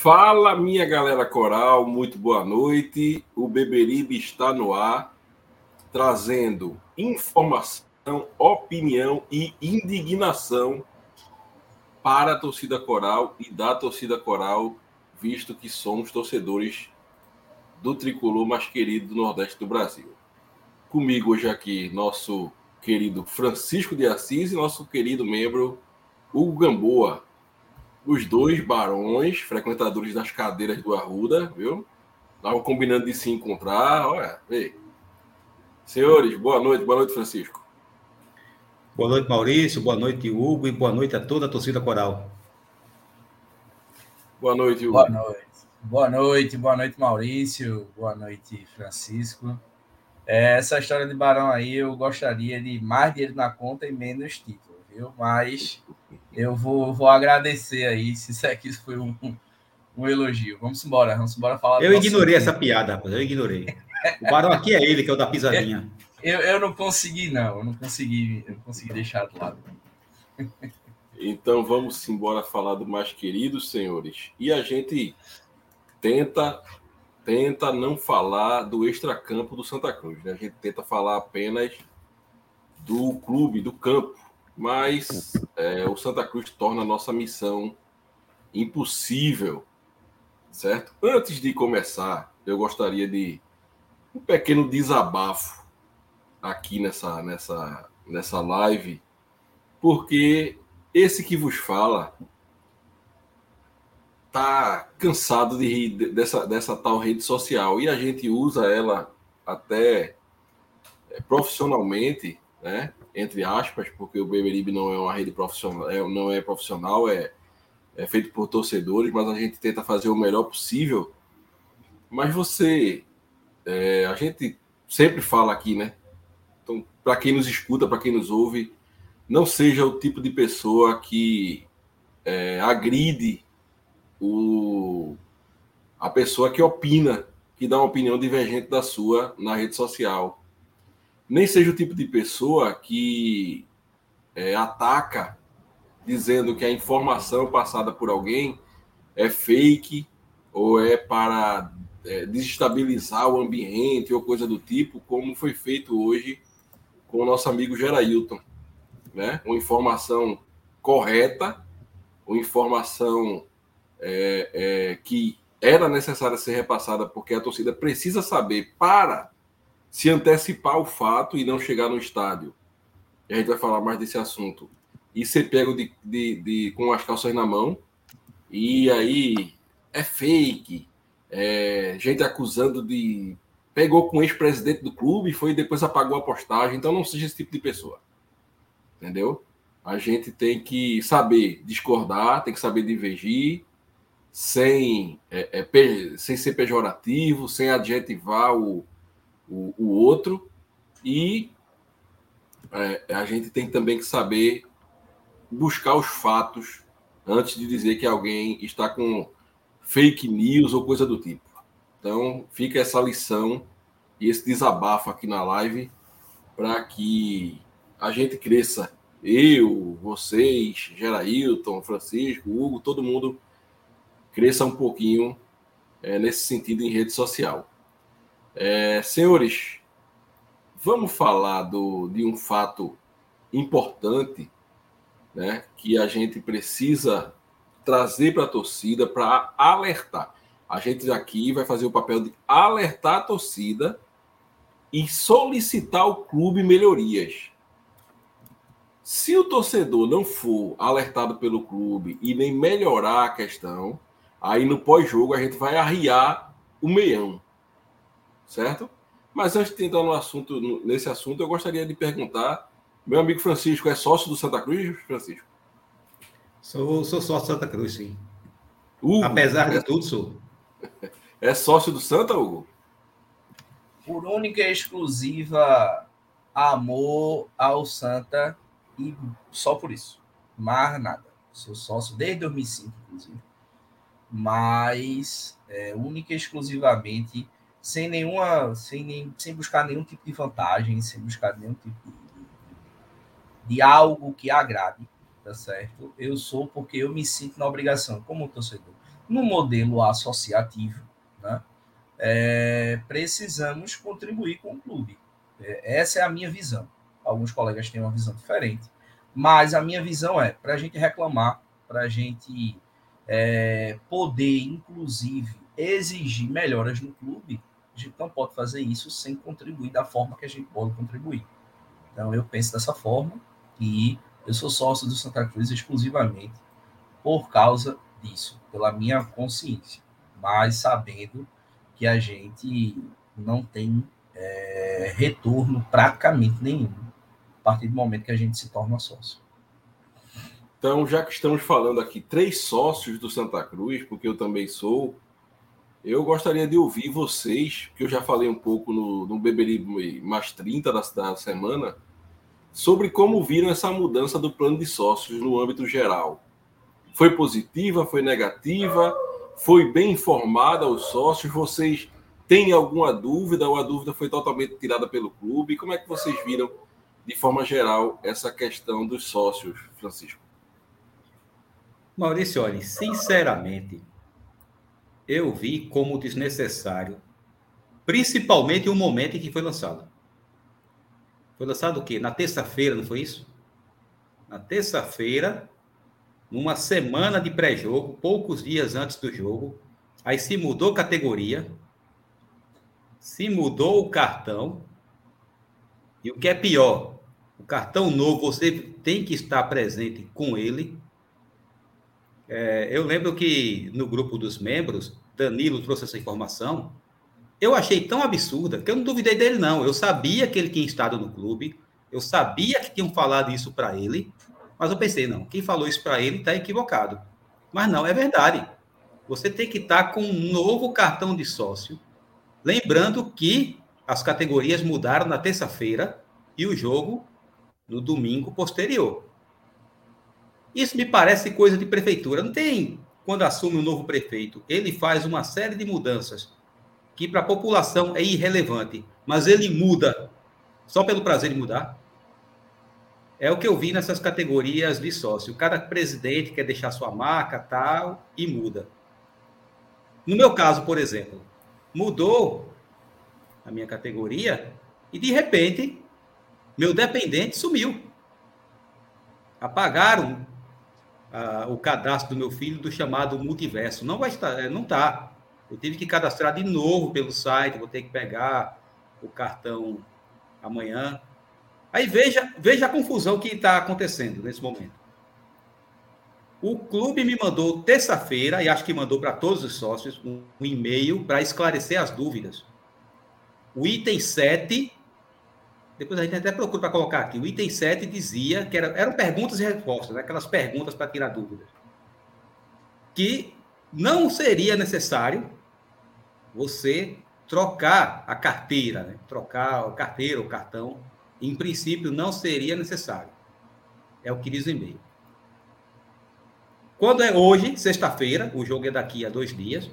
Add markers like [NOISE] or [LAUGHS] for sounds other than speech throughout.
Fala, minha galera coral, muito boa noite. O Beberibe está no ar, trazendo informação, opinião e indignação para a torcida coral e da torcida coral, visto que somos torcedores do tricolor mais querido do Nordeste do Brasil. Comigo hoje aqui, nosso querido Francisco de Assis e nosso querido membro Hugo Gamboa os dois barões, frequentadores das cadeiras do Arruda, viu? Estavam combinando de se encontrar. Olha, vê. Senhores, boa noite, boa noite, Francisco. Boa noite, Maurício, boa noite, Hugo, e boa noite a toda a torcida coral. Boa noite, Hugo. Boa noite. Boa noite, boa noite, Maurício. Boa noite, Francisco. É, essa história de Barão aí, eu gostaria de mais dinheiro na conta e menos título, viu? Mas eu vou, vou agradecer aí, se isso aqui foi um, um elogio. Vamos embora, vamos embora falar. Eu ignorei essa piada, rapaz, eu ignorei. O barão aqui é ele, que é o da pisadinha. [LAUGHS] Eu, eu não consegui, não, eu não consegui, eu não consegui deixar de lado. Então vamos embora falar do mais querido, senhores. E a gente tenta tenta não falar do extracampo do Santa Cruz, né? A gente tenta falar apenas do clube, do campo, mas é, o Santa Cruz torna a nossa missão impossível, certo? Antes de começar, eu gostaria de um pequeno desabafo aqui nessa, nessa, nessa live, porque esse que vos fala tá cansado de rir dessa, dessa tal rede social e a gente usa ela até é, profissionalmente, né? Entre aspas, porque o Beberibe não é uma rede profissional, é, não é profissional, é, é feito por torcedores, mas a gente tenta fazer o melhor possível. Mas você, é, a gente sempre fala aqui, né? Então, para quem nos escuta, para quem nos ouve, não seja o tipo de pessoa que é, agride o, a pessoa que opina, que dá uma opinião divergente da sua na rede social nem seja o tipo de pessoa que é, ataca dizendo que a informação passada por alguém é fake ou é para é, desestabilizar o ambiente ou coisa do tipo, como foi feito hoje com o nosso amigo Gerailton. Né? Uma informação correta, uma informação é, é, que era necessária ser repassada porque a torcida precisa saber para se antecipar o fato e não chegar no estádio. E a gente vai falar mais desse assunto. E ser pego de, de, de, com as calças na mão. E aí é fake. É, gente acusando de. Pegou com o ex-presidente do clube e foi depois apagou a postagem. Então não seja esse tipo de pessoa. Entendeu? A gente tem que saber discordar, tem que saber divergir, sem, é, é, sem ser pejorativo, sem adjetivar o, o, o outro e é, a gente tem também que saber buscar os fatos antes de dizer que alguém está com fake news ou coisa do tipo. Então, fica essa lição e esse desabafo aqui na live para que a gente cresça. Eu, vocês, Gerailton, Francisco, Hugo, todo mundo cresça um pouquinho é, nesse sentido em rede social. É, senhores, vamos falar do, de um fato importante né, que a gente precisa trazer para a torcida para alertar. A gente aqui vai fazer o papel de alertar a torcida e solicitar ao clube melhorias. Se o torcedor não for alertado pelo clube e nem melhorar a questão, aí no pós-jogo a gente vai arriar o meião certo? Mas antes de entrar no assunto, nesse assunto, eu gostaria de perguntar: meu amigo Francisco é sócio do Santa Cruz, Francisco? Sou, sou sócio do Santa Cruz, sim. Hugo, Apesar de tudo, sou. [LAUGHS] É sócio do Santa, Hugo? Por única e exclusiva amor ao Santa e só por isso. Mais nada. Sou sócio desde 2005, inclusive. Mas é, única e exclusivamente sem nenhuma, sem, nem, sem buscar nenhum tipo de vantagem, sem buscar nenhum tipo de, algo que agrade, tá certo? Eu sou porque eu me sinto na obrigação, como torcedor, no modelo associativo, né? É, precisamos contribuir com o clube. É, essa é a minha visão. Alguns colegas têm uma visão diferente, mas a minha visão é para a gente reclamar, para a gente é, poder, inclusive, exigir melhoras no clube, a gente não pode fazer isso sem contribuir da forma que a gente pode contribuir. Então, eu penso dessa forma e eu sou sócio do Santa Cruz exclusivamente por causa disso, pela minha consciência, mas sabendo que a gente não tem é, retorno praticamente nenhum a partir do momento que a gente se torna sócio. Então, já que estamos falando aqui três sócios do Santa Cruz, porque eu também sou, eu gostaria de ouvir vocês, que eu já falei um pouco no, no Beberibe mais 30 da, da semana, sobre como viram essa mudança do plano de sócios no âmbito geral. Foi positiva, foi negativa, foi bem informada aos sócios? Vocês têm alguma dúvida ou a dúvida foi totalmente tirada pelo clube? Como é que vocês viram, de forma geral, essa questão dos sócios, Francisco? Maurício, olha, sinceramente, eu vi como desnecessário, principalmente o momento em que foi lançado. Foi lançado o quê? Na terça-feira, não foi isso? Na terça-feira, numa semana de pré-jogo, poucos dias antes do jogo, aí se mudou categoria, se mudou o cartão, e o que é pior, o cartão novo você tem que estar presente com ele é, eu lembro que no grupo dos membros, Danilo trouxe essa informação. Eu achei tão absurda que eu não duvidei dele, não. Eu sabia que ele tinha estado no clube, eu sabia que tinham falado isso para ele, mas eu pensei, não, quem falou isso para ele está equivocado. Mas não, é verdade. Você tem que estar tá com um novo cartão de sócio. Lembrando que as categorias mudaram na terça-feira e o jogo no domingo posterior. Isso me parece coisa de prefeitura. Não tem, quando assume um novo prefeito, ele faz uma série de mudanças que para a população é irrelevante, mas ele muda só pelo prazer de mudar. É o que eu vi nessas categorias de sócio. Cada presidente quer deixar sua marca, tal, e muda. No meu caso, por exemplo, mudou a minha categoria e de repente meu dependente sumiu. Apagaram o cadastro do meu filho do chamado multiverso. Não vai estar, é, não está. Eu tive que cadastrar de novo pelo site, vou ter que pegar o cartão amanhã. Aí veja, veja a confusão que está acontecendo nesse momento. O clube me mandou terça-feira, e acho que mandou para todos os sócios, um, um e-mail para esclarecer as dúvidas. O item 7 depois a gente até procura para colocar aqui. O item 7 dizia que era, eram perguntas e respostas, né? aquelas perguntas para tirar dúvidas. Que não seria necessário você trocar a carteira, né? trocar a carteira, o cartão. Em princípio, não seria necessário. É o que diz o e-mail. Quando é hoje, sexta-feira, o jogo é daqui a dois dias,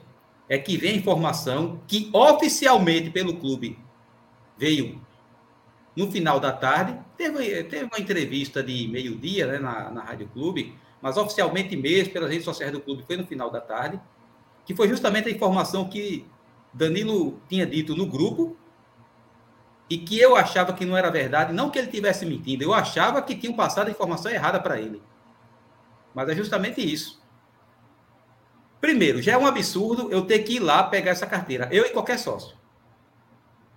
é que vem a informação que oficialmente pelo clube veio no final da tarde. Teve, teve uma entrevista de meio-dia né, na, na Rádio Clube, mas oficialmente mesmo, pelas redes sociais do clube, foi no final da tarde, que foi justamente a informação que Danilo tinha dito no grupo e que eu achava que não era verdade, não que ele tivesse mentindo, eu achava que tinham passado a informação errada para ele. Mas é justamente isso. Primeiro, já é um absurdo eu ter que ir lá pegar essa carteira, eu e qualquer sócio.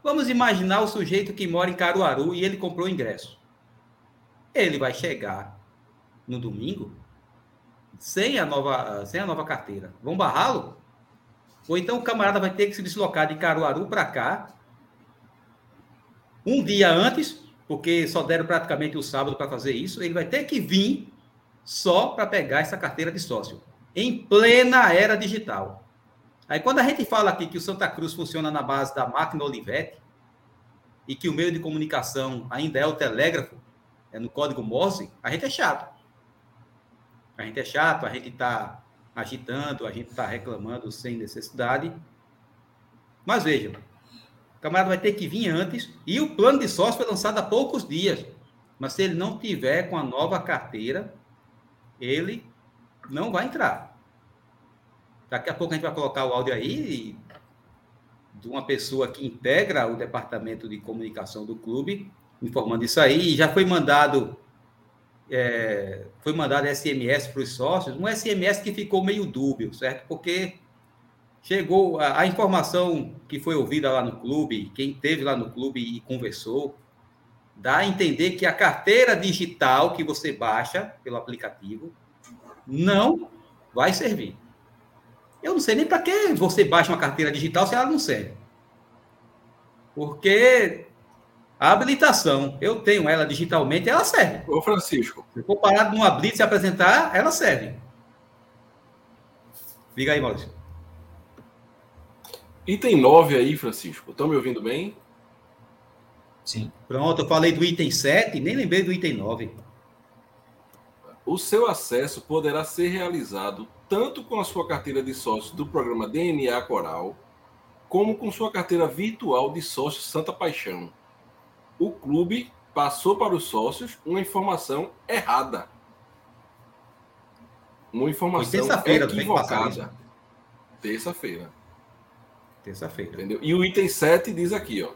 Vamos imaginar o sujeito que mora em Caruaru e ele comprou o ingresso. Ele vai chegar no domingo sem a nova, sem a nova carteira. Vão barrá-lo? Ou então o camarada vai ter que se deslocar de Caruaru para cá um dia antes, porque só deram praticamente o sábado para fazer isso. Ele vai ter que vir só para pegar essa carteira de sócio. em plena era digital. Aí quando a gente fala aqui que o Santa Cruz funciona na base da máquina Olivetti e que o meio de comunicação ainda é o telégrafo, é no código Morse, a gente é chato. A gente é chato, a gente está agitando, a gente está reclamando sem necessidade. Mas veja, o camarada vai ter que vir antes e o plano de sócio foi lançado há poucos dias. Mas se ele não tiver com a nova carteira, ele não vai entrar. Daqui a pouco a gente vai colocar o áudio aí de uma pessoa que integra o departamento de comunicação do clube, informando isso aí. E já foi mandado é, foi mandado SMS para os sócios, um SMS que ficou meio dúbio, certo? Porque chegou a, a, informação que foi ouvida lá no clube, quem teve lá no clube e conversou, dá a entender que a carteira digital que você baixa pelo aplicativo não vai servir. Eu não sei nem para que você baixa uma carteira digital se ela não serve. Porque a habilitação, eu tenho ela digitalmente, ela serve. Ô, Francisco. Se for parar numa blitz e apresentar, ela serve. Diga aí, Maurício. Item 9 aí, Francisco. Estão me ouvindo bem? Sim. Pronto, eu falei do item 7, nem lembrei do item 9. O seu acesso poderá ser realizado tanto com a sua carteira de sócio do programa DNA Coral, como com sua carteira virtual de sócio Santa Paixão o clube passou para os sócios uma informação errada. Uma informação equivocada. Terça-feira. Terça-feira. Entendeu? E o item 7 diz aqui, ó.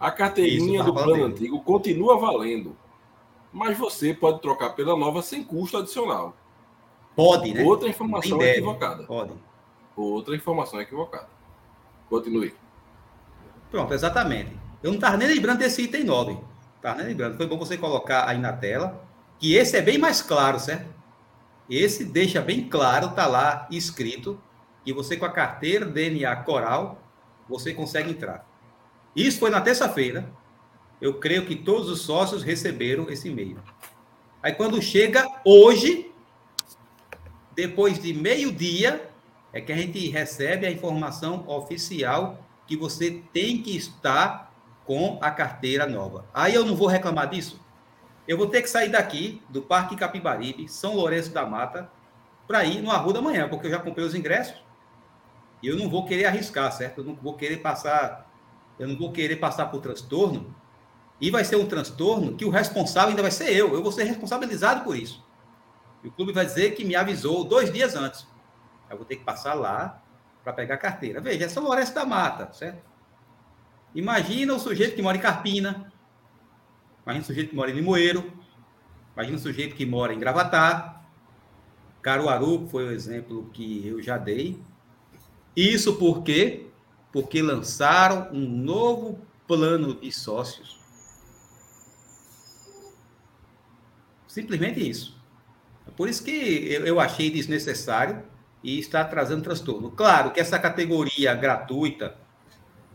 A carteirinha Isso, do plano antigo continua valendo, mas você pode trocar pela nova sem custo adicional. Pode, né? Outra informação equivocada. Pode. Outra informação equivocada. Continue. Pronto, exatamente. Eu não estava nem lembrando desse item 9. Estava nem lembrando. Foi bom você colocar aí na tela. Que esse é bem mais claro, certo? Esse deixa bem claro, está lá escrito, que você com a carteira DNA Coral, você consegue entrar. Isso foi na terça-feira. Eu creio que todos os sócios receberam esse e-mail. Aí quando chega hoje, depois de meio-dia, é que a gente recebe a informação oficial que você tem que estar com a carteira nova. Aí eu não vou reclamar disso. Eu vou ter que sair daqui, do Parque Capibaribe, São Lourenço da Mata, para ir no Arruda amanhã, porque eu já comprei os ingressos. E eu não vou querer arriscar, certo? Eu não vou querer passar, eu não vou querer passar por transtorno. E vai ser um transtorno que o responsável ainda vai ser eu. Eu vou ser responsabilizado por isso. E o clube vai dizer que me avisou dois dias antes. Eu vou ter que passar lá para pegar a carteira. Veja, é São da Mata, certo? Imagina o sujeito que mora em Carpina, imagina o sujeito que mora em Limoeiro, imagina o sujeito que mora em Gravatá, Caruaru foi o exemplo que eu já dei. Isso por quê? Porque lançaram um novo plano de sócios. Simplesmente isso. Por isso que eu achei desnecessário e está trazendo transtorno. Claro que essa categoria gratuita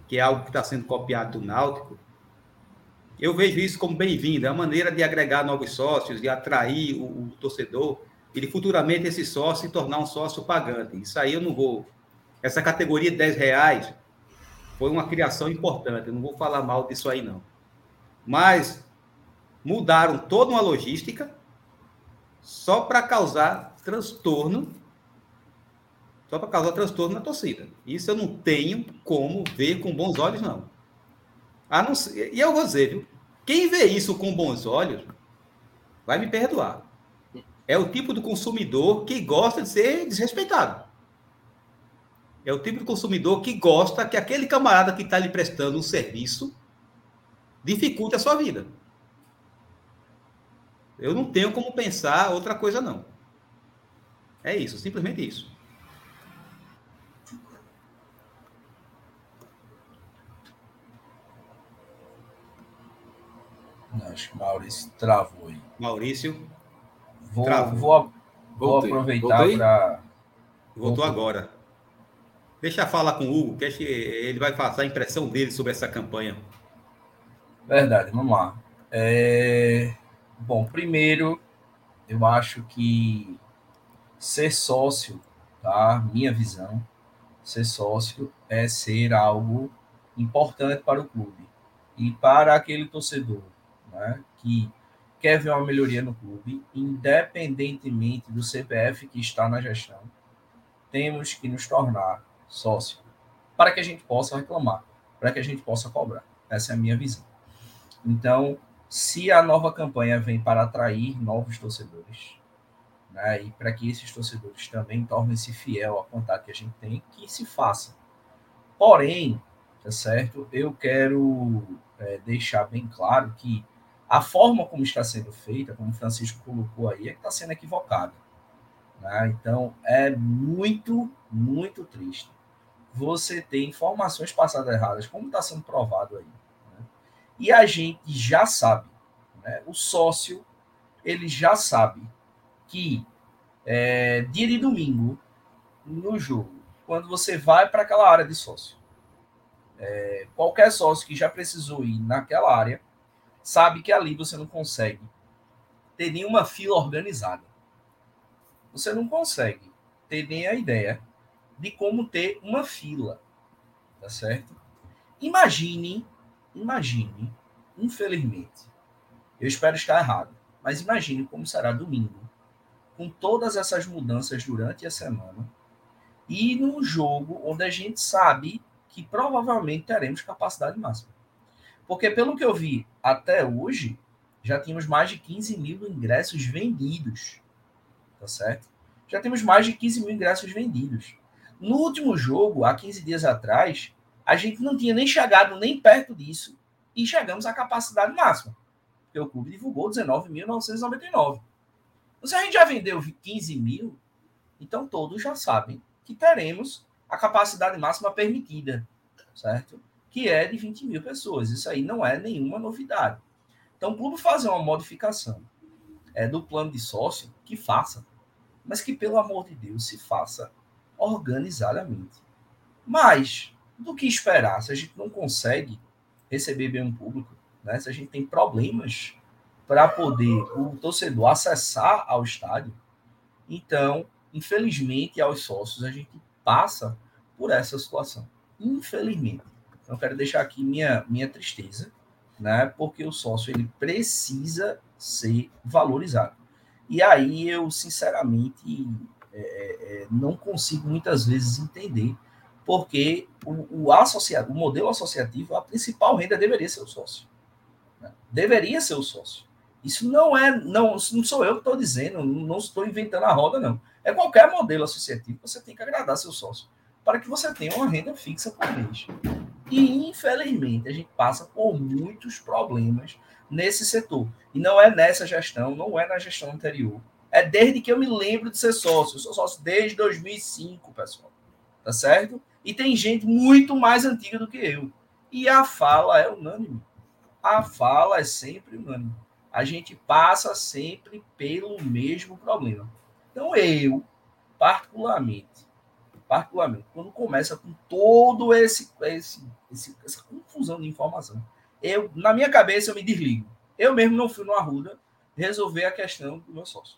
que é algo que está sendo copiado do Náutico, eu vejo isso como bem-vindo, é uma maneira de agregar novos sócios, de atrair o, o torcedor, e de futuramente esse sócio se tornar um sócio pagante. Isso aí eu não vou. Essa categoria de 10 reais foi uma criação importante, eu não vou falar mal disso aí, não. Mas mudaram toda uma logística só para causar transtorno só para causar transtorno na torcida. Isso eu não tenho como ver com bons olhos, não. A não ser, e eu vou dizer, viu? Quem vê isso com bons olhos vai me perdoar. É o tipo do consumidor que gosta de ser desrespeitado. É o tipo de consumidor que gosta que aquele camarada que está lhe prestando um serviço dificulte a sua vida. Eu não tenho como pensar outra coisa, não. É isso, simplesmente isso. Acho que Maurício travou aí. Maurício. Vou, vou, vou aproveitar para. Voltou agora. Deixa eu falar com o Hugo, que acho que ele vai passar a impressão dele sobre essa campanha. Verdade, vamos lá. É... Bom, primeiro, eu acho que ser sócio, tá? Minha visão, ser sócio é ser algo importante para o clube e para aquele torcedor, né? Que quer ver uma melhoria no clube, independentemente do CPF que está na gestão, temos que nos tornar sócio para que a gente possa reclamar, para que a gente possa cobrar. Essa é a minha visão. Então, se a nova campanha vem para atrair novos torcedores, né, e para que esses torcedores também tornem-se fiel à contato que a gente tem, que se faça. Porém, tá certo? Eu quero é, deixar bem claro que a forma como está sendo feita, como o Francisco colocou aí, é que está sendo equivocada. Né? Então, é muito, muito triste você ter informações passadas erradas, como está sendo provado aí. E a gente já sabe, né? o sócio, ele já sabe que é, dia de domingo, no jogo, quando você vai para aquela área de sócio, é, qualquer sócio que já precisou ir naquela área, sabe que ali você não consegue ter nenhuma fila organizada. Você não consegue ter nem a ideia de como ter uma fila, tá certo? Imagine, imagine, infelizmente, eu espero estar errado, mas imagine como será domingo, com todas essas mudanças durante a semana, e num jogo onde a gente sabe que provavelmente teremos capacidade máxima. Porque, pelo que eu vi até hoje, já tínhamos mais de 15 mil ingressos vendidos. Tá certo? Já temos mais de 15 mil ingressos vendidos. No último jogo, há 15 dias atrás, a gente não tinha nem chegado nem perto disso e chegamos à capacidade máxima. Porque o clube divulgou 19.999. Então, se a gente já vendeu 15 mil, então todos já sabem que teremos a capacidade máxima permitida, certo? Que é de 20 mil pessoas. Isso aí não é nenhuma novidade. Então, o clube fazer uma modificação é, do plano de sócio, que faça, mas que, pelo amor de Deus, se faça organizadamente. Mas, do que esperar? Se a gente não consegue receber bem um público, né? se a gente tem problemas para poder o torcedor acessar ao estádio, então, infelizmente, aos sócios, a gente passa por essa situação. Infelizmente. Então, quero deixar aqui minha, minha tristeza, né? Porque o sócio ele precisa ser valorizado. E aí eu, sinceramente, é, é, não consigo muitas vezes entender porque o, o, associado, o modelo associativo, a principal renda deveria ser o sócio. Né? Deveria ser o sócio. Isso não é, não, não sou eu que estou dizendo, não estou inventando a roda, não. É qualquer modelo associativo, você tem que agradar seu sócio para que você tenha uma renda fixa por mês. E, infelizmente, a gente passa por muitos problemas nesse setor. E não é nessa gestão, não é na gestão anterior. É desde que eu me lembro de ser sócio. Eu sou sócio desde 2005, pessoal. Tá certo? E tem gente muito mais antiga do que eu. E a fala é unânime. A fala é sempre unânime. A gente passa sempre pelo mesmo problema. Então, eu, particularmente, particularmente, quando começa com todo esse, esse, esse, essa confusão de informação, eu, na minha cabeça, eu me desligo. Eu mesmo não fui no Arruda resolver a questão do meu sócio.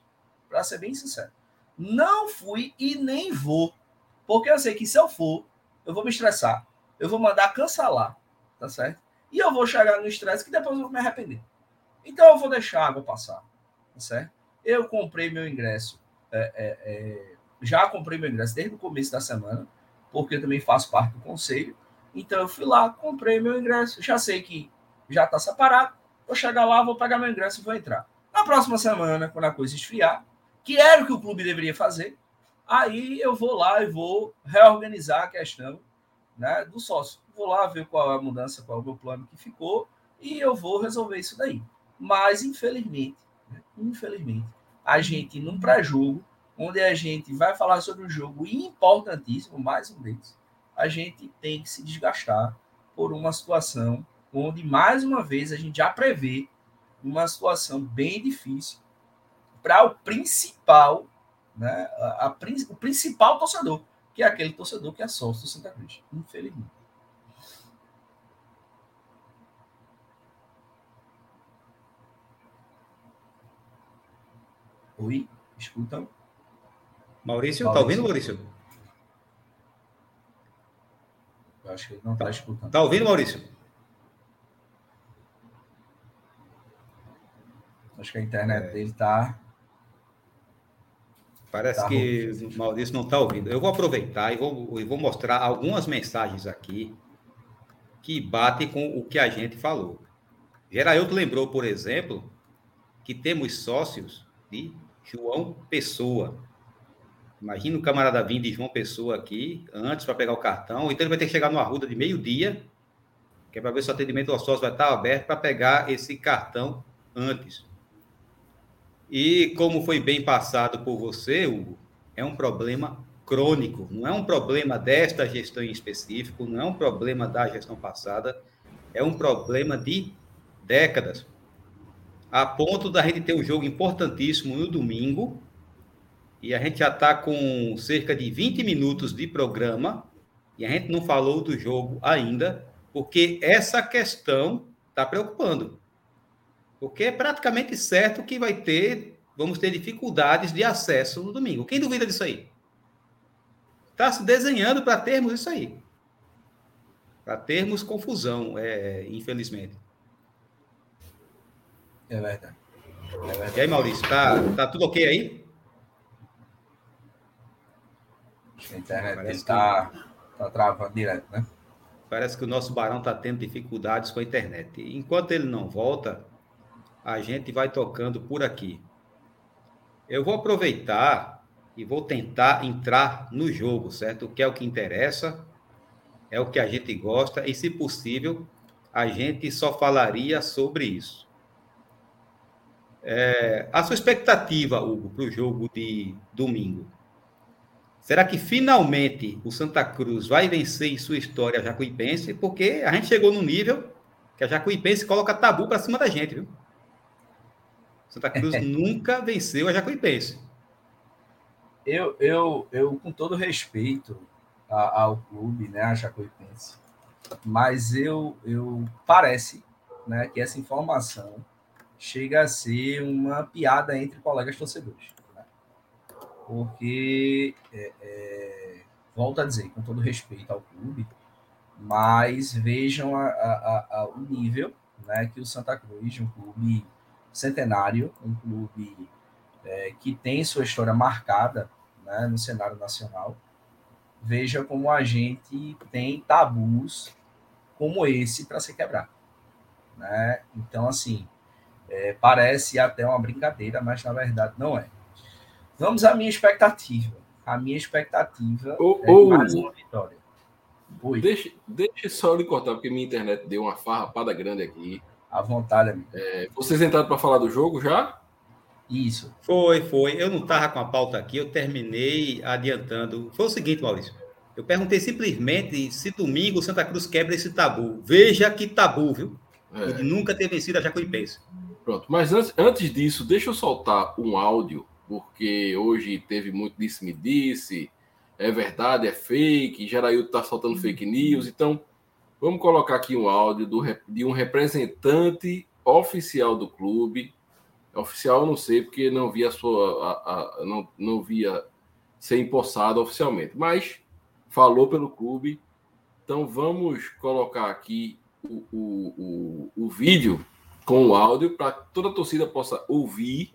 Para ser bem sincero. Não fui e nem vou. Porque eu sei que se eu for, eu vou me estressar. Eu vou mandar cancelar. Tá certo? E eu vou chegar no estresse que depois eu vou me arrepender. Então eu vou deixar a água passar. Tá certo? Eu comprei meu ingresso. É, é, é, já comprei meu ingresso desde o começo da semana, porque eu também faço parte do conselho. Então eu fui lá, comprei meu ingresso, já sei que já está separado. Vou chegar lá, vou pegar meu ingresso e vou entrar. Na próxima semana, quando a coisa esfriar, que era o que o clube deveria fazer, aí eu vou lá e vou reorganizar a questão né, do sócio. Vou lá ver qual é a mudança, qual é o meu plano que ficou, e eu vou resolver isso daí. Mas, infelizmente, né, infelizmente, a gente, num pré-jogo, onde a gente vai falar sobre um jogo importantíssimo, mais um deles, a gente tem que se desgastar por uma situação onde, mais uma vez, a gente já prevê uma situação bem difícil para o principal, né, a, a, o principal torcedor, que é aquele torcedor que é sócio do Santa Cruz, infelizmente. Oi, escutam? Maurício, Maurício. tá ouvindo, Maurício? Eu acho que ele não está tá escutando. Tá ouvindo, Maurício? Acho que a internet é. dele está. Parece tá que o Maurício não está ouvindo. Eu vou aproveitar e vou, e vou mostrar algumas mensagens aqui que batem com o que a gente falou. Gerailton lembrou, por exemplo, que temos sócios de João Pessoa. Imagina o camarada vindo de João Pessoa aqui, antes para pegar o cartão, então ele vai ter que chegar no Arruda de meio-dia, que é para ver se o atendimento ao sócio vai estar aberto para pegar esse cartão antes. E como foi bem passado por você, Hugo, é um problema crônico, não é um problema desta gestão em específico, não é um problema da gestão passada, é um problema de décadas. A ponto da gente ter um jogo importantíssimo no domingo, e a gente já está com cerca de 20 minutos de programa, e a gente não falou do jogo ainda, porque essa questão está preocupando. Porque é praticamente certo que vai ter, vamos ter dificuldades de acesso no domingo. Quem duvida disso aí? Está se desenhando para termos isso aí. Para termos confusão, é, infelizmente. É verdade. é verdade. E aí, Maurício, tá, tá tudo ok aí? A internet está tá travando direto, né? Parece que o nosso Barão está tendo dificuldades com a internet. Enquanto ele não volta, a gente vai tocando por aqui. Eu vou aproveitar e vou tentar entrar no jogo, certo? O que é o que interessa, é o que a gente gosta, e se possível, a gente só falaria sobre isso. É, a sua expectativa, Hugo, para o jogo de domingo? Será que finalmente o Santa Cruz vai vencer em sua história a Jacuipense? Porque a gente chegou no nível que a Jacuipense coloca tabu para cima da gente, viu? Santa Cruz [LAUGHS] nunca venceu a Jacuipense. Eu, eu, eu com todo respeito ao clube, né, a Jacuipense, mas eu, eu parece, né, que essa informação chega a ser uma piada entre colegas torcedores, né? porque é, é, volto a dizer, com todo respeito ao clube, mas vejam a, a, a, o nível, né, que o Santa Cruz, um clube centenário, um clube é, que tem sua história marcada né, no cenário nacional. Veja como a gente tem tabus como esse para ser quebrado. Né? Então, assim, é, parece até uma brincadeira, mas na verdade não é. Vamos à minha expectativa. A minha expectativa oh, é oh, mais uma vitória. Oi. Deixa, deixa só lhe cortar, porque minha internet deu uma farrapada grande aqui. À vontade, amigo. É, vocês entraram para falar do jogo já? Isso. Foi, foi. Eu não estava com a pauta aqui, eu terminei adiantando. Foi o seguinte, Maurício. Eu perguntei simplesmente se domingo o Santa Cruz quebra esse tabu. Veja que tabu, viu? É. De nunca ter vencido a Jacuipense. Pronto, mas antes, antes disso, deixa eu soltar um áudio, porque hoje teve muito disse-me-disse, é verdade, é fake, Geraildo está soltando fake news, então Vamos colocar aqui um áudio do, de um representante oficial do clube. Oficial eu não sei, porque não via sua. A, a, não, não via ser empossado oficialmente, mas falou pelo clube. Então vamos colocar aqui o, o, o, o vídeo com o áudio para toda a torcida possa ouvir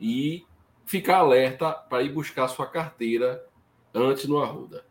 e ficar alerta para ir buscar sua carteira antes no Arruda.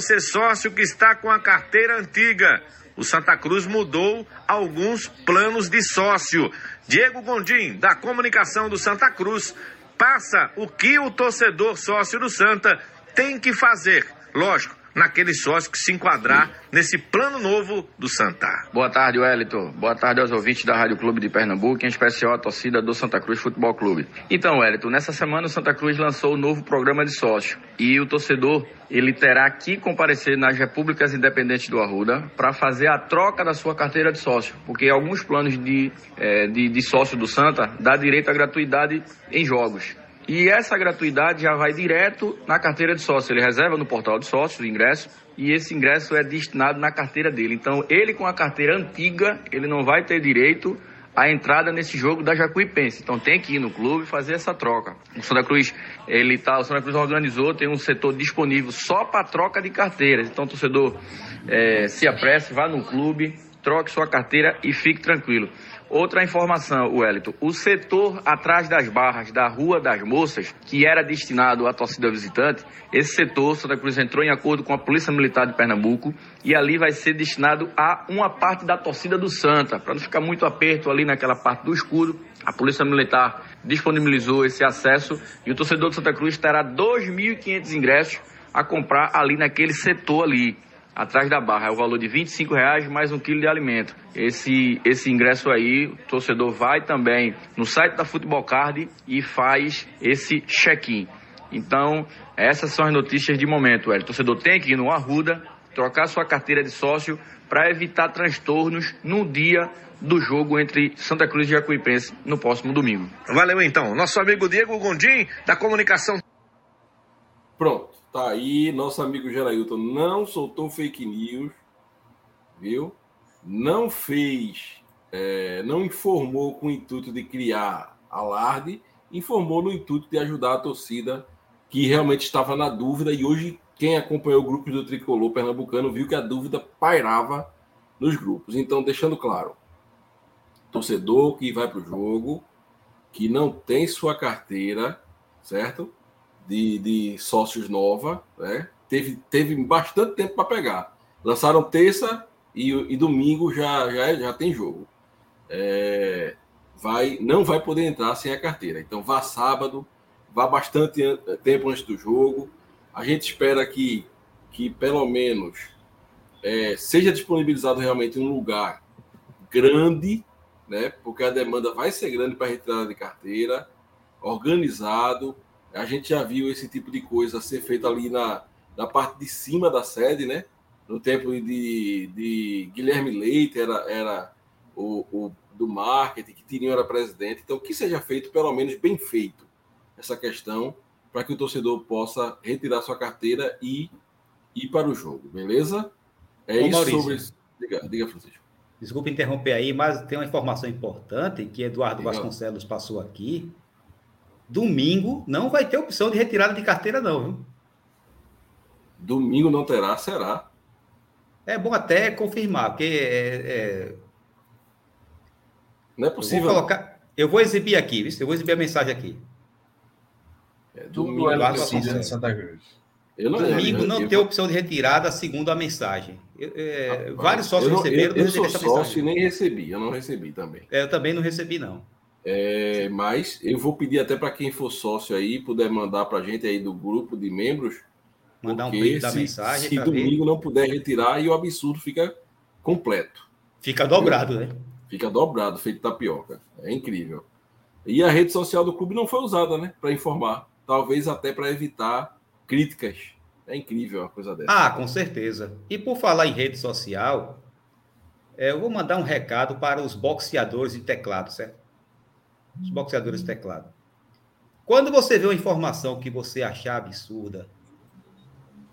Ser sócio que está com a carteira antiga. O Santa Cruz mudou alguns planos de sócio. Diego Gondim, da comunicação do Santa Cruz, passa o que o torcedor sócio do Santa tem que fazer. Lógico, naquele sócio que se enquadrar nesse plano novo do Santa. Boa tarde, Wellington. Boa tarde aos ouvintes da Rádio Clube de Pernambuco, em especial a torcida do Santa Cruz Futebol Clube. Então, Wellington, nessa semana o Santa Cruz lançou o novo programa de sócio e o torcedor ele terá que comparecer nas repúblicas independentes do Arruda para fazer a troca da sua carteira de sócio, porque alguns planos de, é, de, de sócio do Santa dá direito à gratuidade em jogos. E essa gratuidade já vai direto na carteira de sócio. Ele reserva no portal de sócios o ingresso e esse ingresso é destinado na carteira dele. Então, ele com a carteira antiga, ele não vai ter direito a entrada nesse jogo da Jacuipense. Então tem que ir no clube fazer essa troca. O Santa Cruz, ele tá, o Santa Cruz organizou, tem um setor disponível só para troca de carteiras. Então torcedor é, se apresse, vá no clube, troque sua carteira e fique tranquilo. Outra informação, Wellington. O setor atrás das barras da Rua das Moças, que era destinado à torcida visitante, esse setor, Santa Cruz entrou em acordo com a Polícia Militar de Pernambuco e ali vai ser destinado a uma parte da torcida do Santa, para não ficar muito aperto ali naquela parte do escudo. A Polícia Militar disponibilizou esse acesso e o torcedor de Santa Cruz terá 2.500 ingressos a comprar ali naquele setor ali atrás da barra. É o valor de 25 reais mais um quilo de alimento. Esse, esse ingresso aí, o torcedor vai também no site da Futebol Card e faz esse check-in. Então, essas são as notícias de momento, O torcedor tem que ir no Arruda, trocar sua carteira de sócio para evitar transtornos no dia do jogo entre Santa Cruz e Jacuipense no próximo domingo. Valeu então. Nosso amigo Diego Gondim, da comunicação. Pronto. Tá aí, nosso amigo Gerailton não soltou fake news, viu? Não fez, é, não informou com o intuito de criar alarde, informou no intuito de ajudar a torcida que realmente estava na dúvida. E hoje, quem acompanhou o grupo do Tricolor Pernambucano viu que a dúvida pairava nos grupos. Então, deixando claro, torcedor que vai para o jogo, que não tem sua carteira, certo? De, de sócios nova, né? Teve, teve bastante tempo para pegar. Lançaram terça e, e, domingo já, já, já tem jogo. É, vai, não vai poder entrar sem a carteira. Então vá sábado, vá bastante tempo antes do jogo. A gente espera que, que pelo menos é, seja disponibilizado realmente um lugar grande, né? Porque a demanda vai ser grande para retirada de carteira, organizado, a gente já viu esse tipo de coisa ser feito ali na, na parte de cima da sede, né? No tempo de, de Guilherme Leite, era, era o, o do marketing, que Tirinho era presidente. Então, que seja feito, pelo menos bem feito, essa questão, para que o torcedor possa retirar sua carteira e ir para o jogo, beleza? É Ô, isso Maurício, sobre. Diga, diga, Francisco. Desculpa interromper aí, mas tem uma informação importante que Eduardo diga. Vasconcelos passou aqui Domingo não vai ter opção de retirada de carteira, não. Viu? Domingo não terá, será? É bom até confirmar, porque é, é... não é possível. Eu vou, colocar... eu vou exibir aqui, viu? eu vou exibir a mensagem aqui. É, domingo é de Santa Cruz. Eu não, Domingo eu, não eu, tem opção de retirada, segundo a mensagem. É, vários sócios receberam. Eu, eu sou sócio e nem recebi, eu não recebi também. É, eu também não recebi, não. É, mas eu vou pedir até para quem for sócio aí, puder mandar para a gente aí do grupo de membros. Mandar um print da mensagem. Se domingo ver. não puder retirar, e o absurdo fica completo. Fica dobrado, né? Fica dobrado, feito tapioca. É incrível. E a rede social do clube não foi usada, né? Para informar. Talvez até para evitar críticas. É incrível uma coisa dessa. Ah, com certeza. E por falar em rede social, é, eu vou mandar um recado para os boxeadores de teclado, certo? Os boxeadores de teclado. Quando você vê uma informação que você achar absurda,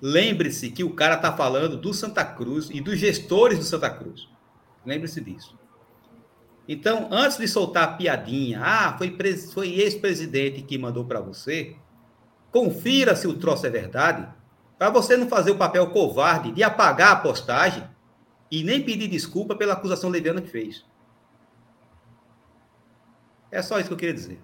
lembre-se que o cara está falando do Santa Cruz e dos gestores do Santa Cruz. Lembre-se disso. Então, antes de soltar a piadinha, ah, foi, foi ex-presidente que mandou para você, confira se o troço é verdade, para você não fazer o papel covarde de apagar a postagem e nem pedir desculpa pela acusação leviana que fez. É só isso que eu queria dizer.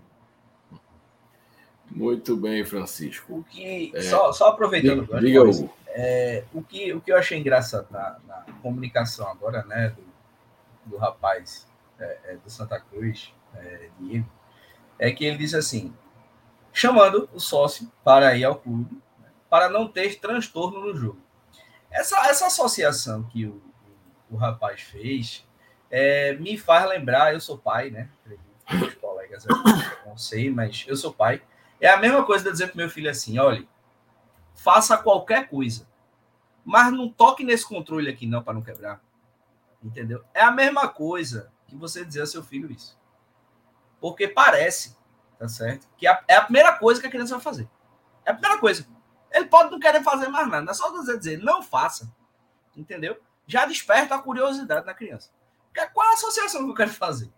Muito bem, Francisco. O que, é, só, só aproveitando, diga, diga coisa, é, o, que, o que eu achei engraçado na, na comunicação agora, né, do, do rapaz é, é do Santa Cruz, é, Diego, é que ele disse assim, chamando o sócio para ir ao clube, né, para não ter transtorno no jogo. Essa, essa associação que o, o, o rapaz fez é, me faz lembrar, eu sou pai, né? Colegas, eu não sei, mas eu sou pai. É a mesma coisa de dizer para meu filho assim: olha, faça qualquer coisa, mas não toque nesse controle aqui não para não quebrar. Entendeu? É a mesma coisa que você dizer ao seu filho isso. Porque parece, tá certo? Que é a primeira coisa que a criança vai fazer. É a primeira coisa. Ele pode não querer fazer mais nada, é só você dizer, não faça. Entendeu? Já desperta a curiosidade na criança. Qual é a associação que eu quero fazer?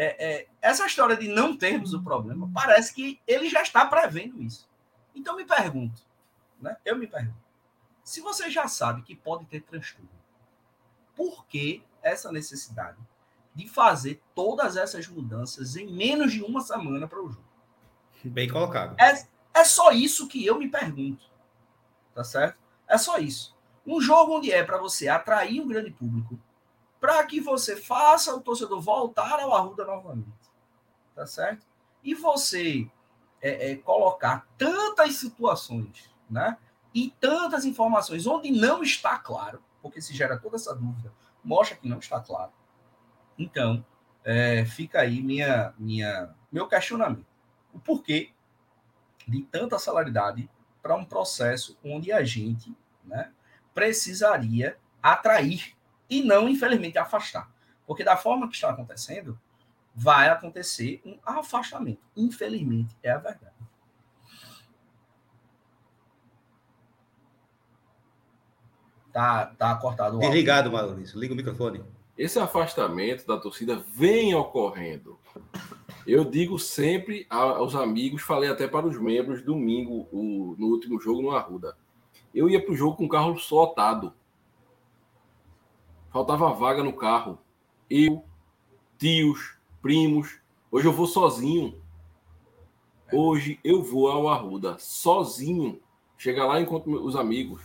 É, é, essa história de não termos o problema, parece que ele já está prevendo isso. Então me pergunto, né? Eu me pergunto, se você já sabe que pode ter transtorno, por que essa necessidade de fazer todas essas mudanças em menos de uma semana para o jogo? Bem colocado. É, é só isso que eu me pergunto. Tá certo? É só isso. Um jogo onde é para você atrair um grande público, para que você faça o torcedor voltar ao Arruda novamente. Tá certo? E você é, é, colocar tantas situações, né? E tantas informações onde não está claro, porque se gera toda essa dúvida, mostra que não está claro. Então, é, fica aí minha, minha, meu questionamento. O porquê de tanta salaridade para um processo onde a gente né, precisaria atrair e não, infelizmente, afastar. Porque da forma que está acontecendo, vai acontecer um afastamento. Infelizmente, é a verdade. Tá, tá cortado o Desligado, Maurício. Liga o microfone. Esse afastamento da torcida vem ocorrendo. Eu digo sempre aos amigos, falei até para os membros domingo, o, no último jogo no Arruda. Eu ia para o jogo com o carro lotado. Faltava vaga no carro. Eu, tios, primos. Hoje eu vou sozinho. Hoje eu vou ao Arruda sozinho. Chegar lá e encontro os amigos.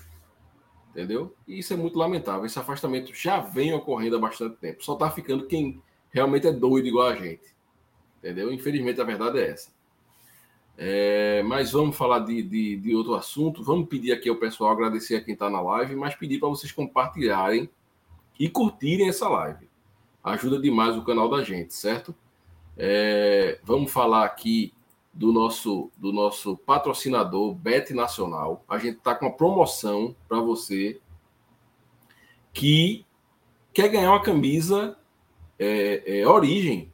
Entendeu? E isso é muito lamentável. Esse afastamento já vem ocorrendo há bastante tempo. Só tá ficando quem realmente é doido igual a gente. Entendeu? Infelizmente a verdade é essa. É, mas vamos falar de, de, de, outro assunto. Vamos pedir aqui ao pessoal, agradecer a quem está na live, mas pedir para vocês compartilharem e curtirem essa live. Ajuda demais o canal da gente, certo? É, vamos falar aqui do nosso, do nosso patrocinador Bet Nacional. A gente está com uma promoção para você que quer ganhar uma camisa é, é, Origem,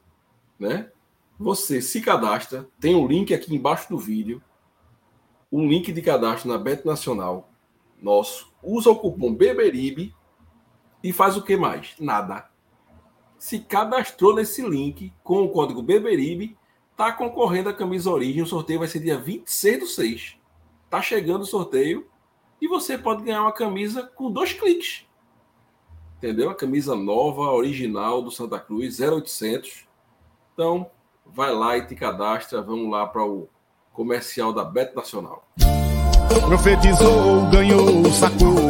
né? Você se cadastra, tem um link aqui embaixo do vídeo, um link de cadastro na Bet Nacional nosso. Usa o cupom Beberibe e faz o que mais? Nada. Se cadastrou nesse link com o código Beberibe, tá concorrendo a camisa Origem. O sorteio vai ser dia 26 do 6. Tá chegando o sorteio e você pode ganhar uma camisa com dois cliques. Entendeu? A camisa nova, original do Santa Cruz, 0800. Então, vai lá e te cadastra. Vamos lá para o comercial da Bet Nacional. Profetizou, ganhou, sacou,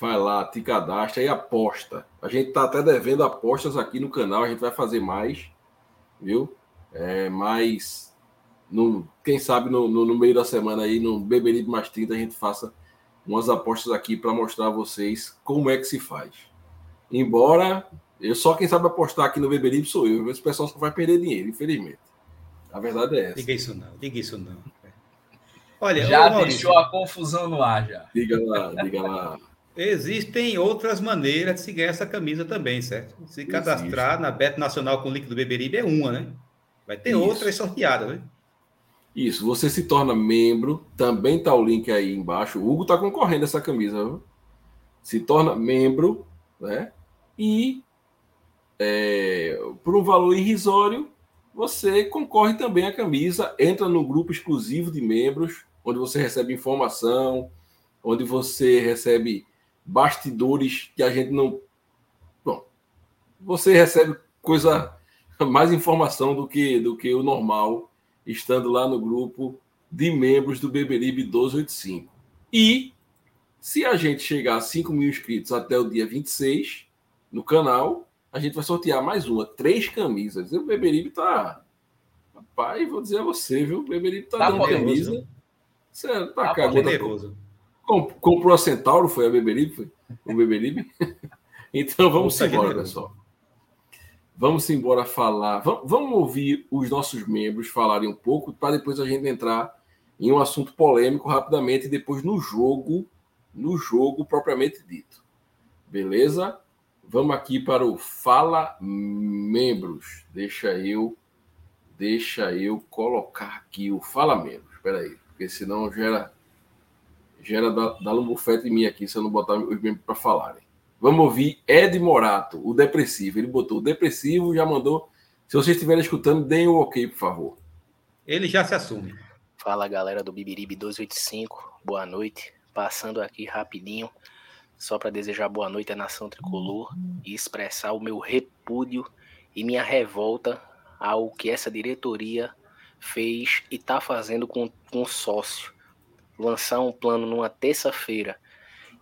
Vai lá, te cadastra e aposta. A gente tá até devendo apostas aqui no canal, a gente vai fazer mais, viu? É, mas no, quem sabe no, no, no, meio da semana aí, no Beberibe Mais 30, a gente faça umas apostas aqui para mostrar a vocês como é que se faz. Embora eu só quem sabe apostar aqui no Beberibe sou eu. Esse pessoal só vai perder dinheiro, infelizmente. A verdade é essa. Diga isso não, diga isso não. Olha, já deixou a confusão no ar já. Diga lá, diga lá. Existem outras maneiras de se ganhar essa camisa também, certo? Se cadastrar Existe. na Bet Nacional com o link do Beberibe é uma, né? Vai ter Isso. outras sorteadas, né? Isso, você se torna membro, também tá o link aí embaixo. O Hugo tá concorrendo essa camisa, viu? Se torna membro, né? E é, por um valor irrisório, você concorre também à camisa, entra no grupo exclusivo de membros, onde você recebe informação, onde você recebe bastidores que a gente não. Bom, você recebe coisa, mais informação do que, do que o normal, estando lá no grupo de membros do Beberibe 1285. E se a gente chegar a 5 mil inscritos até o dia 26 no canal, a gente vai sortear mais uma, três camisas. O Beberibe tá. Rapaz, vou dizer a você, viu? O Beberibe tá, tá dando camisa. Né? Você tá, tá generoso. Comprou a Centauro, foi a Beberibe? Foi o Beberibe? [LAUGHS] então vamos embora, pessoal. Vamos embora falar. Vamos, vamos ouvir os nossos membros falarem um pouco para depois a gente entrar em um assunto polêmico rapidamente e depois no jogo, no jogo propriamente dito. Beleza? Vamos aqui para o Fala Membros. Deixa eu deixa eu colocar aqui o Fala Membros. Espera aí, porque senão gera gera da, da bufete em mim aqui se eu não botar os membros para falarem. Vamos ouvir Ed Morato, o depressivo. Ele botou o depressivo, já mandou. Se vocês estiverem escutando, deem o um ok, por favor. Ele já se assume. Fala galera do Bibiribe 285, boa noite. Passando aqui rapidinho, só para desejar boa noite à nação tricolor e expressar o meu repúdio e minha revolta ao que essa diretoria fez e está fazendo com, com o sócio lançar um plano numa terça-feira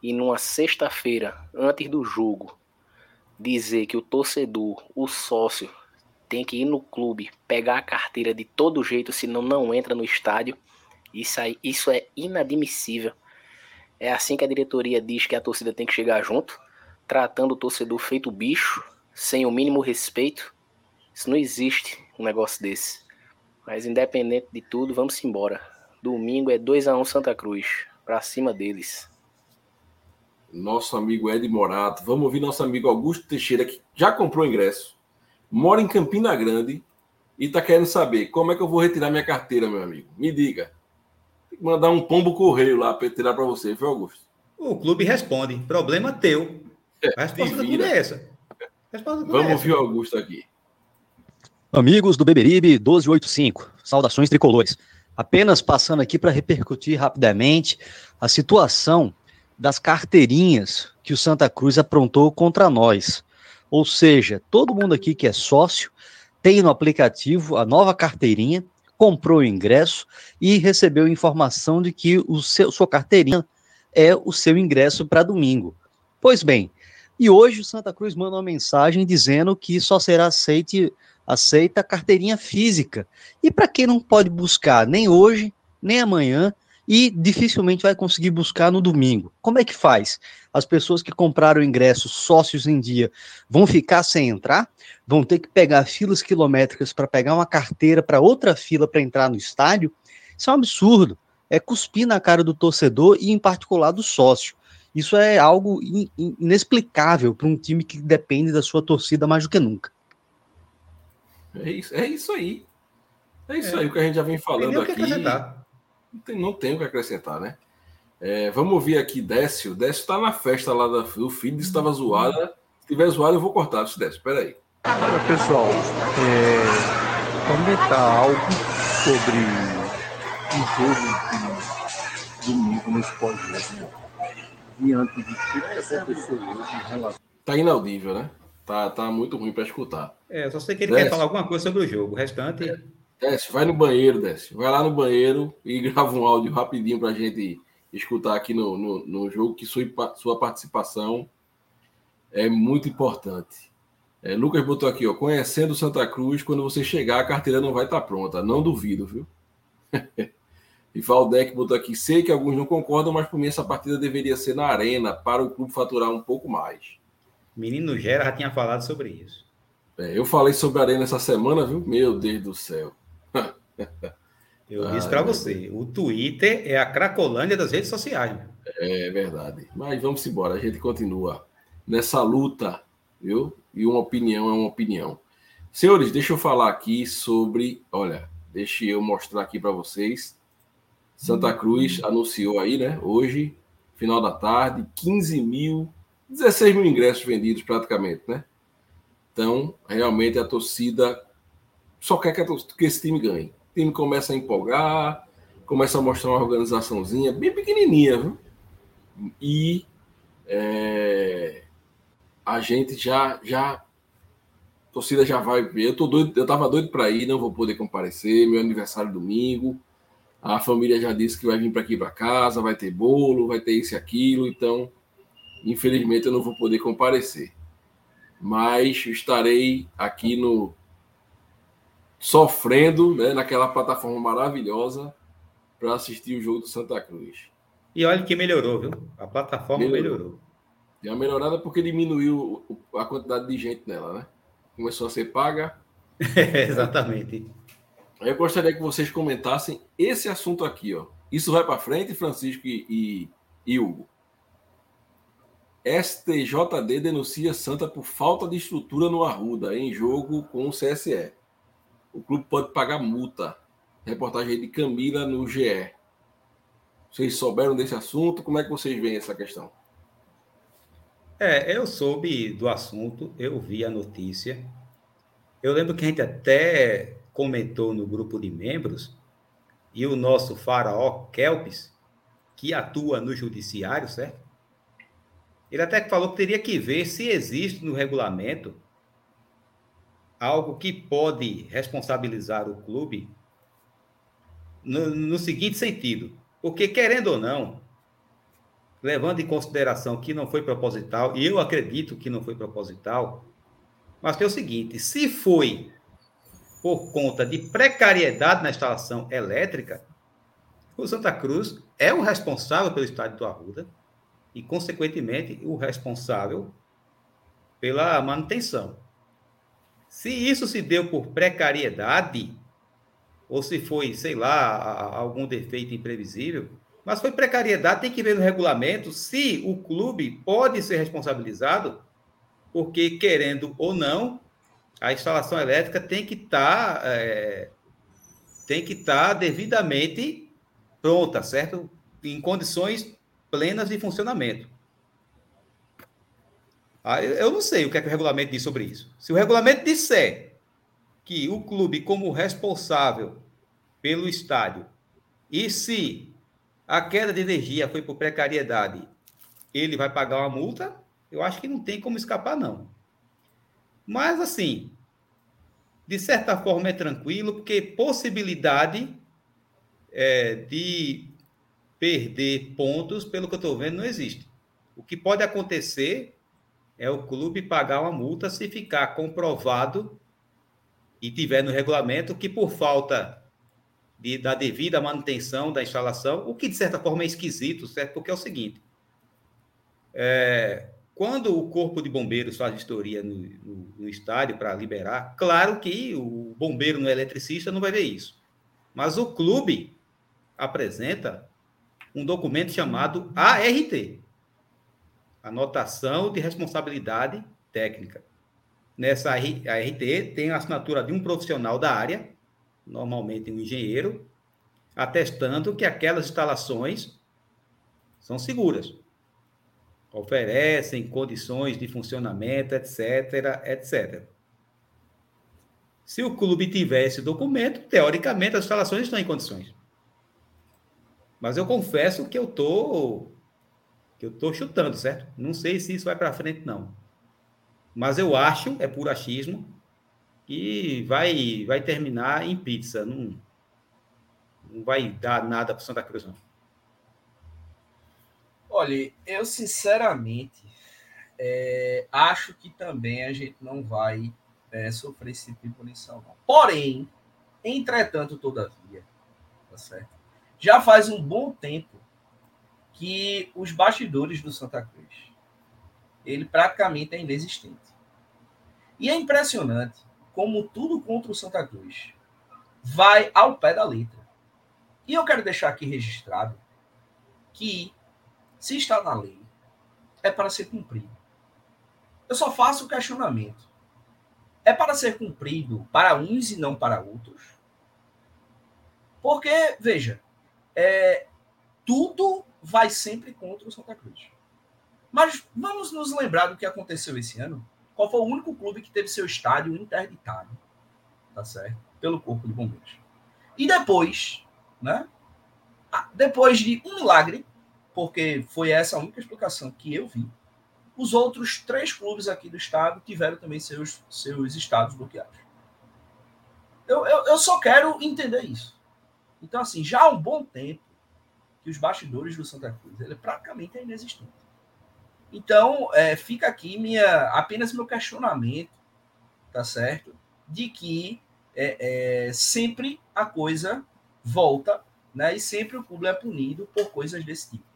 e numa sexta-feira, antes do jogo, dizer que o torcedor, o sócio, tem que ir no clube, pegar a carteira de todo jeito, senão não entra no estádio. Isso, aí, isso é inadmissível. É assim que a diretoria diz que a torcida tem que chegar junto, tratando o torcedor feito bicho, sem o mínimo respeito. Isso não existe, um negócio desse. Mas independente de tudo, vamos embora. Domingo é 2 a 1 Santa Cruz. Pra cima deles. Nosso amigo Ed Morato. Vamos ouvir nosso amigo Augusto Teixeira, que já comprou ingresso, mora em Campina Grande e está querendo saber como é que eu vou retirar minha carteira, meu amigo. Me diga. Tem que mandar um pombo correio lá para tirar para você, viu, Augusto? O clube responde. Problema teu. É, a resposta do clube é essa. Vamos é ouvir o Augusto aqui. Amigos do Beberibe 1285, saudações tricolores. Apenas passando aqui para repercutir rapidamente a situação das carteirinhas que o Santa Cruz aprontou contra nós. Ou seja, todo mundo aqui que é sócio tem no aplicativo a nova carteirinha, comprou o ingresso e recebeu informação de que o seu, sua carteirinha é o seu ingresso para domingo. Pois bem, e hoje o Santa Cruz manda uma mensagem dizendo que só será aceite aceita carteirinha física. E para quem não pode buscar nem hoje, nem amanhã, e dificilmente vai conseguir buscar no domingo. Como é que faz? As pessoas que compraram ingressos sócios em dia vão ficar sem entrar? Vão ter que pegar filas quilométricas para pegar uma carteira para outra fila para entrar no estádio? Isso é um absurdo. É cuspir na cara do torcedor e, em particular, do sócio. Isso é algo inexplicável para um time que depende da sua torcida mais do que nunca. É isso, é isso aí. É isso é. aí o que a gente já vem falando aqui. Não tem, não tem o que acrescentar, né? É, vamos ouvir aqui Décio. Décio está na festa lá do filho, estava zoada. Se tiver zoado, eu vou cortar isso, Décio. Espera aí. Olha, pessoal, é, comentar algo sobre o jogo de domingo no Esporte diante de tudo que aconteceu hoje em relação. Tá inaudível, né? Tá, tá muito ruim para escutar. É, só sei que ele desce. quer falar alguma coisa sobre o jogo. O restante. Desce, vai no banheiro, desce. Vai lá no banheiro e [LAUGHS] grava um áudio rapidinho para a gente escutar aqui no, no, no, jogo, que sua, sua participação é muito importante. É, Lucas botou aqui, ó, conhecendo Santa Cruz, quando você chegar, a carteira não vai estar tá pronta. Não duvido, viu? [LAUGHS] e Valdec botou aqui, sei que alguns não concordam, mas por mim essa partida deveria ser na arena para o clube faturar um pouco mais. Menino Gera já tinha falado sobre isso. É, eu falei sobre a Arena essa semana, viu? Meu Deus do céu. [LAUGHS] eu ah, disse para você, o Twitter é a cracolândia das redes sociais. É verdade. Mas vamos embora, a gente continua nessa luta, viu? E uma opinião é uma opinião. Senhores, deixa eu falar aqui sobre. Olha, deixa eu mostrar aqui para vocês. Santa Cruz anunciou aí, né? Hoje, final da tarde, 15 mil 16 mil ingressos vendidos praticamente, né? Então, realmente a torcida só quer que, torcida, que, esse time ganhe. O time começa a empolgar, começa a mostrar uma organizaçãozinha bem pequenininha, viu? E é, a gente já, já, a torcida já vai ver. Eu tô doido, eu tava doido para ir, não vou poder comparecer. Meu aniversário domingo. A família já disse que vai vir para aqui para casa, vai ter bolo, vai ter isso e aquilo. Então, Infelizmente eu não vou poder comparecer. Mas estarei aqui no sofrendo, né, naquela plataforma maravilhosa para assistir o jogo do Santa Cruz. E olha que melhorou, viu? A plataforma melhorou. melhorou. E a melhorada porque diminuiu a quantidade de gente nela, né? começou a ser paga. [LAUGHS] Exatamente. Eu gostaria que vocês comentassem esse assunto aqui, ó. Isso vai para frente, Francisco e, e, e Hugo. STJD denuncia Santa por falta de estrutura no Arruda em jogo com o CSE. O clube pode pagar multa. Reportagem de Camila no GE. Vocês souberam desse assunto? Como é que vocês veem essa questão? É, eu soube do assunto, eu vi a notícia. Eu lembro que a gente até comentou no grupo de membros e o nosso faraó Kelps, que atua no judiciário, certo? Ele até falou que teria que ver se existe no regulamento algo que pode responsabilizar o clube no, no seguinte sentido. Porque, querendo ou não, levando em consideração que não foi proposital, e eu acredito que não foi proposital, mas é o seguinte: se foi por conta de precariedade na instalação elétrica, o Santa Cruz é o responsável pelo estádio do Arruda e, consequentemente, o responsável pela manutenção. Se isso se deu por precariedade, ou se foi, sei lá, algum defeito imprevisível, mas foi precariedade, tem que ver no regulamento se o clube pode ser responsabilizado, porque, querendo ou não, a instalação elétrica tem que estar tá, é, tem que estar tá devidamente pronta, certo? Em condições plenas de funcionamento. Ah, eu não sei o que, é que o regulamento diz sobre isso. Se o regulamento disser que o clube, como responsável pelo estádio, e se a queda de energia foi por precariedade, ele vai pagar uma multa, eu acho que não tem como escapar, não. Mas, assim, de certa forma é tranquilo, porque possibilidade é, de perder pontos, pelo que eu estou vendo, não existe. O que pode acontecer é o clube pagar uma multa se ficar comprovado e tiver no regulamento que por falta de, da devida manutenção da instalação, o que de certa forma é esquisito, certo? Porque é o seguinte: é, quando o Corpo de Bombeiros faz vistoria no, no, no estádio para liberar, claro que o bombeiro não é eletricista, não vai ver isso. Mas o clube apresenta um documento chamado ART Anotação de Responsabilidade Técnica. Nessa ART tem a assinatura de um profissional da área, normalmente um engenheiro, atestando que aquelas instalações são seguras oferecem condições de funcionamento, etc, etc. Se o clube tiver esse documento, teoricamente as instalações estão em condições. Mas eu confesso que eu tô que eu tô chutando, certo? Não sei se isso vai para frente não. Mas eu acho, é por achismo, que vai vai terminar em pizza, não não vai dar nada para Santa Cruz não. Olha, eu sinceramente é, acho que também a gente não vai é, sofrer esse tipo de punição. Não. Porém, entretanto, todavia, tá certo? já faz um bom tempo que os bastidores do Santa Cruz ele praticamente é inexistente. E é impressionante como tudo contra o Santa Cruz vai ao pé da letra. E eu quero deixar aqui registrado que se está na lei, é para ser cumprido. Eu só faço o questionamento. É para ser cumprido para uns e não para outros? Porque, veja, é, tudo vai sempre contra o Santa Cruz. Mas vamos nos lembrar do que aconteceu esse ano. Qual foi o único clube que teve seu estádio interditado, tá certo? Pelo Corpo de Bombeiros. E depois, né? Depois de um milagre, porque foi essa a única explicação que eu vi. Os outros três clubes aqui do estado tiveram também seus, seus estados bloqueados. Eu, eu, eu só quero entender isso. Então, assim, já há um bom tempo que os bastidores do Santa Cruz ele praticamente é inexistente. Então, é, fica aqui minha apenas meu questionamento, tá certo? De que é, é, sempre a coisa volta, né? E sempre o clube é punido por coisas desse tipo.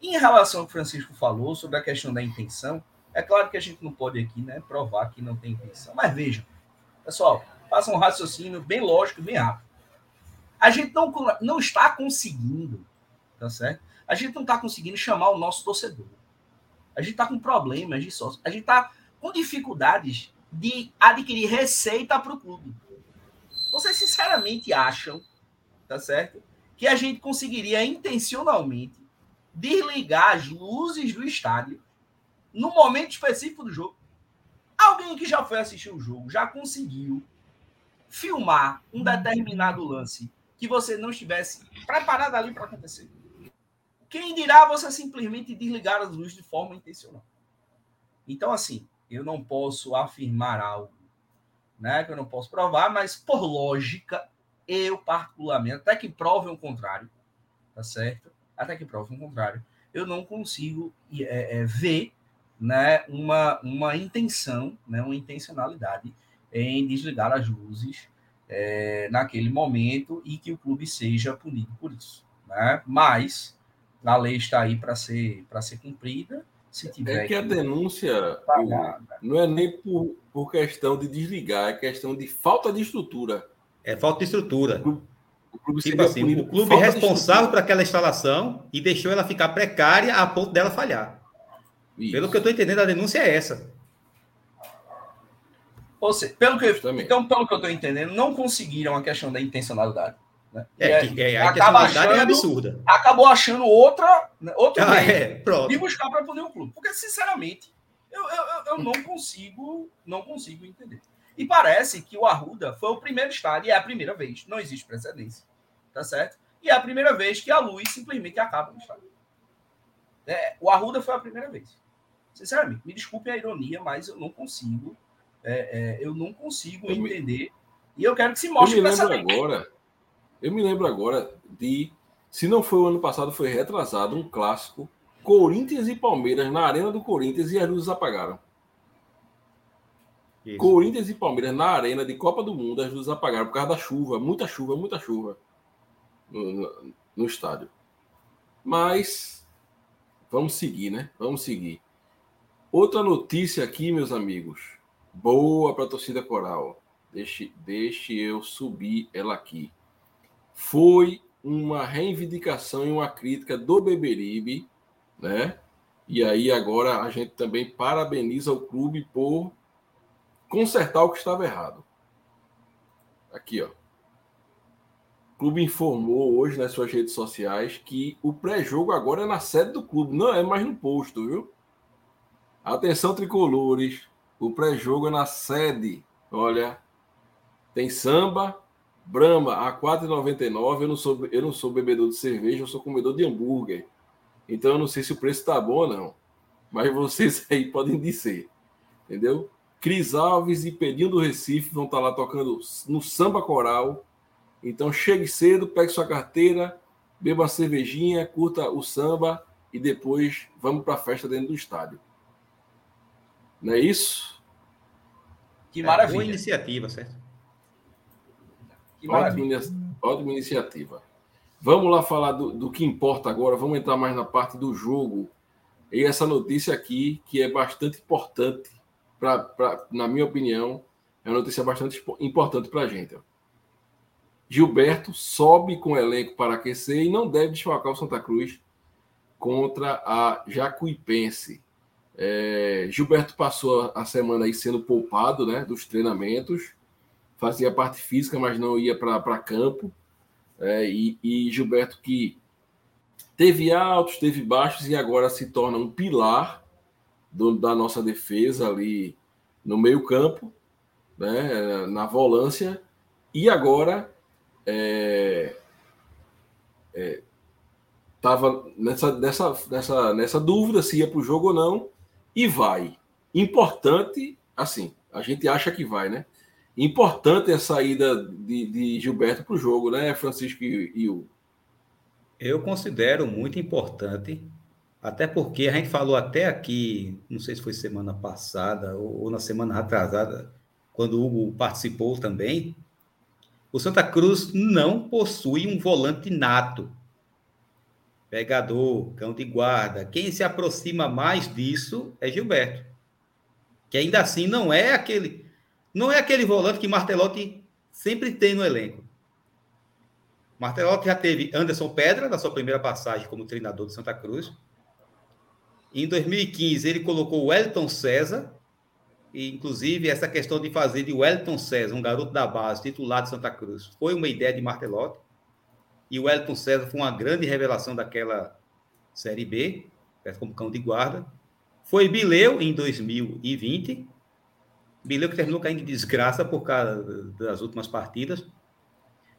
Em relação ao que o Francisco falou sobre a questão da intenção, É claro que a gente não pode aqui né, provar que não tem intenção. Mas vejam, pessoal, façam um raciocínio bem lógico, bem rápido. A gente não, não está conseguindo, tá certo? A gente não está conseguindo chamar o nosso torcedor. A gente está com problemas de sócio. A gente está com dificuldades de adquirir receita para o clube. Vocês sinceramente acham, tá certo? Que a gente conseguiria intencionalmente desligar as luzes do estádio no momento específico do jogo? Alguém que já foi assistir o jogo já conseguiu filmar um determinado lance que você não estivesse preparado ali para acontecer? Quem dirá você simplesmente desligar as luzes de forma intencional? Então, assim, eu não posso afirmar algo né, que eu não posso provar, mas por lógica, eu particularmente, até que prove o contrário, tá certo? Até que prove o contrário, eu não consigo é, é, ver né, uma, uma intenção, né, uma intencionalidade em desligar as luzes é, naquele momento e que o clube seja punido por isso. Né? Mas a lei está aí para ser, ser cumprida se tiver é que a denúncia pagar, não é nem por, por questão de desligar, é questão de falta de estrutura. É falta de estrutura. O clube, tipo assim, o clube responsável por aquela instalação e deixou ela ficar precária a ponto dela falhar. Isso. Pelo que eu estou entendendo, a denúncia é essa. Ou seja, pelo que eu, então, pelo que eu estou entendendo, não conseguiram a questão da intencionalidade. Né? É, que, é, a acaba é achando, é absurda. Acabou achando outra, né, outro ah, meio é, pronto. e buscar para punir o clube. Porque, sinceramente, eu, eu, eu não consigo, não consigo entender. E parece que o Arruda foi o primeiro estádio, e é a primeira vez, não existe precedência, tá certo? E é a primeira vez que a luz simplesmente acaba no estádio. É, o Arruda foi a primeira vez. Sinceramente, me desculpe a ironia, mas eu não consigo, é, é, eu não consigo eu entender. Me... E eu quero que se mostre eu me lembro agora eu me lembro agora de, se não foi o ano passado, foi retrasado um clássico Corinthians e Palmeiras na arena do Corinthians e as luzes apagaram. Isso. Corinthians e Palmeiras na arena de Copa do Mundo, as luzes apagaram por causa da chuva, muita chuva, muita chuva no, no, estádio. Mas vamos seguir, né? Vamos seguir. Outra notícia aqui, meus amigos. Boa para a torcida coral. Deixe, deixe eu subir ela aqui foi uma reivindicação e uma crítica do Beberibe, né? E aí agora a gente também parabeniza o clube por consertar o que estava errado. Aqui, ó. Clube informou hoje nas suas redes sociais que o pré-jogo agora é na sede do clube, não é mais no posto, viu? Atenção tricolores, o pré-jogo é na sede. Olha, tem samba, Brahma a 4,99. Eu não sou eu não sou bebedor de cerveja, eu sou comedor de hambúrguer. Então eu não sei se o preço está bom ou não. Mas vocês [LAUGHS] aí podem dizer. Entendeu? Cris Alves e Pedinho do Recife vão estar tá lá tocando no samba coral. Então chegue cedo, pegue sua carteira, beba uma cervejinha, curta o samba e depois vamos para a festa dentro do estádio. Não é isso? Que maravilha. É, boa iniciativa, certo? Ótima, ótima, iniciativa. Vamos lá falar do, do, que importa agora. Vamos entrar mais na parte do jogo. E essa notícia aqui, que é bastante importante, pra, pra, na minha opinião, é uma notícia bastante importante para a gente. Gilberto sobe com o elenco para aquecer e não deve desfalcar o Santa Cruz contra a Jacuipense. É, Gilberto passou a semana aí sendo poupado né, dos treinamentos fazia parte física, mas não ia para campo. É, e, e, Gilberto que teve altos, teve baixos e agora se torna um pilar do, da nossa defesa ali no meio campo, né, na volância, e agora é, é, tava nessa, nessa, nessa, nessa dúvida se ia para o jogo ou não, e vai. Importante, assim, a gente acha que vai, né? Importante a saída de, de Gilberto para o jogo, né, Francisco e, e o. Eu considero muito importante, até porque a gente falou até aqui, não sei se foi semana passada ou, ou na semana atrasada, quando o Hugo participou também, o Santa Cruz não possui um volante nato. Pegador, cão de guarda. Quem se aproxima mais disso é Gilberto. Que ainda assim não é aquele não é aquele volante que Martelotti sempre tem no elenco. Martelotti já teve Anderson Pedra na sua primeira passagem como treinador do Santa Cruz. Em 2015 ele colocou o Wellington César, e inclusive essa questão de fazer de Wellington César, um garoto da base, titular de Santa Cruz, foi uma ideia de Martelotti. E o Wellington César foi uma grande revelação daquela Série B, como cão de guarda. Foi Bileu em 2020. Bileu que terminou caindo de desgraça por causa das últimas partidas.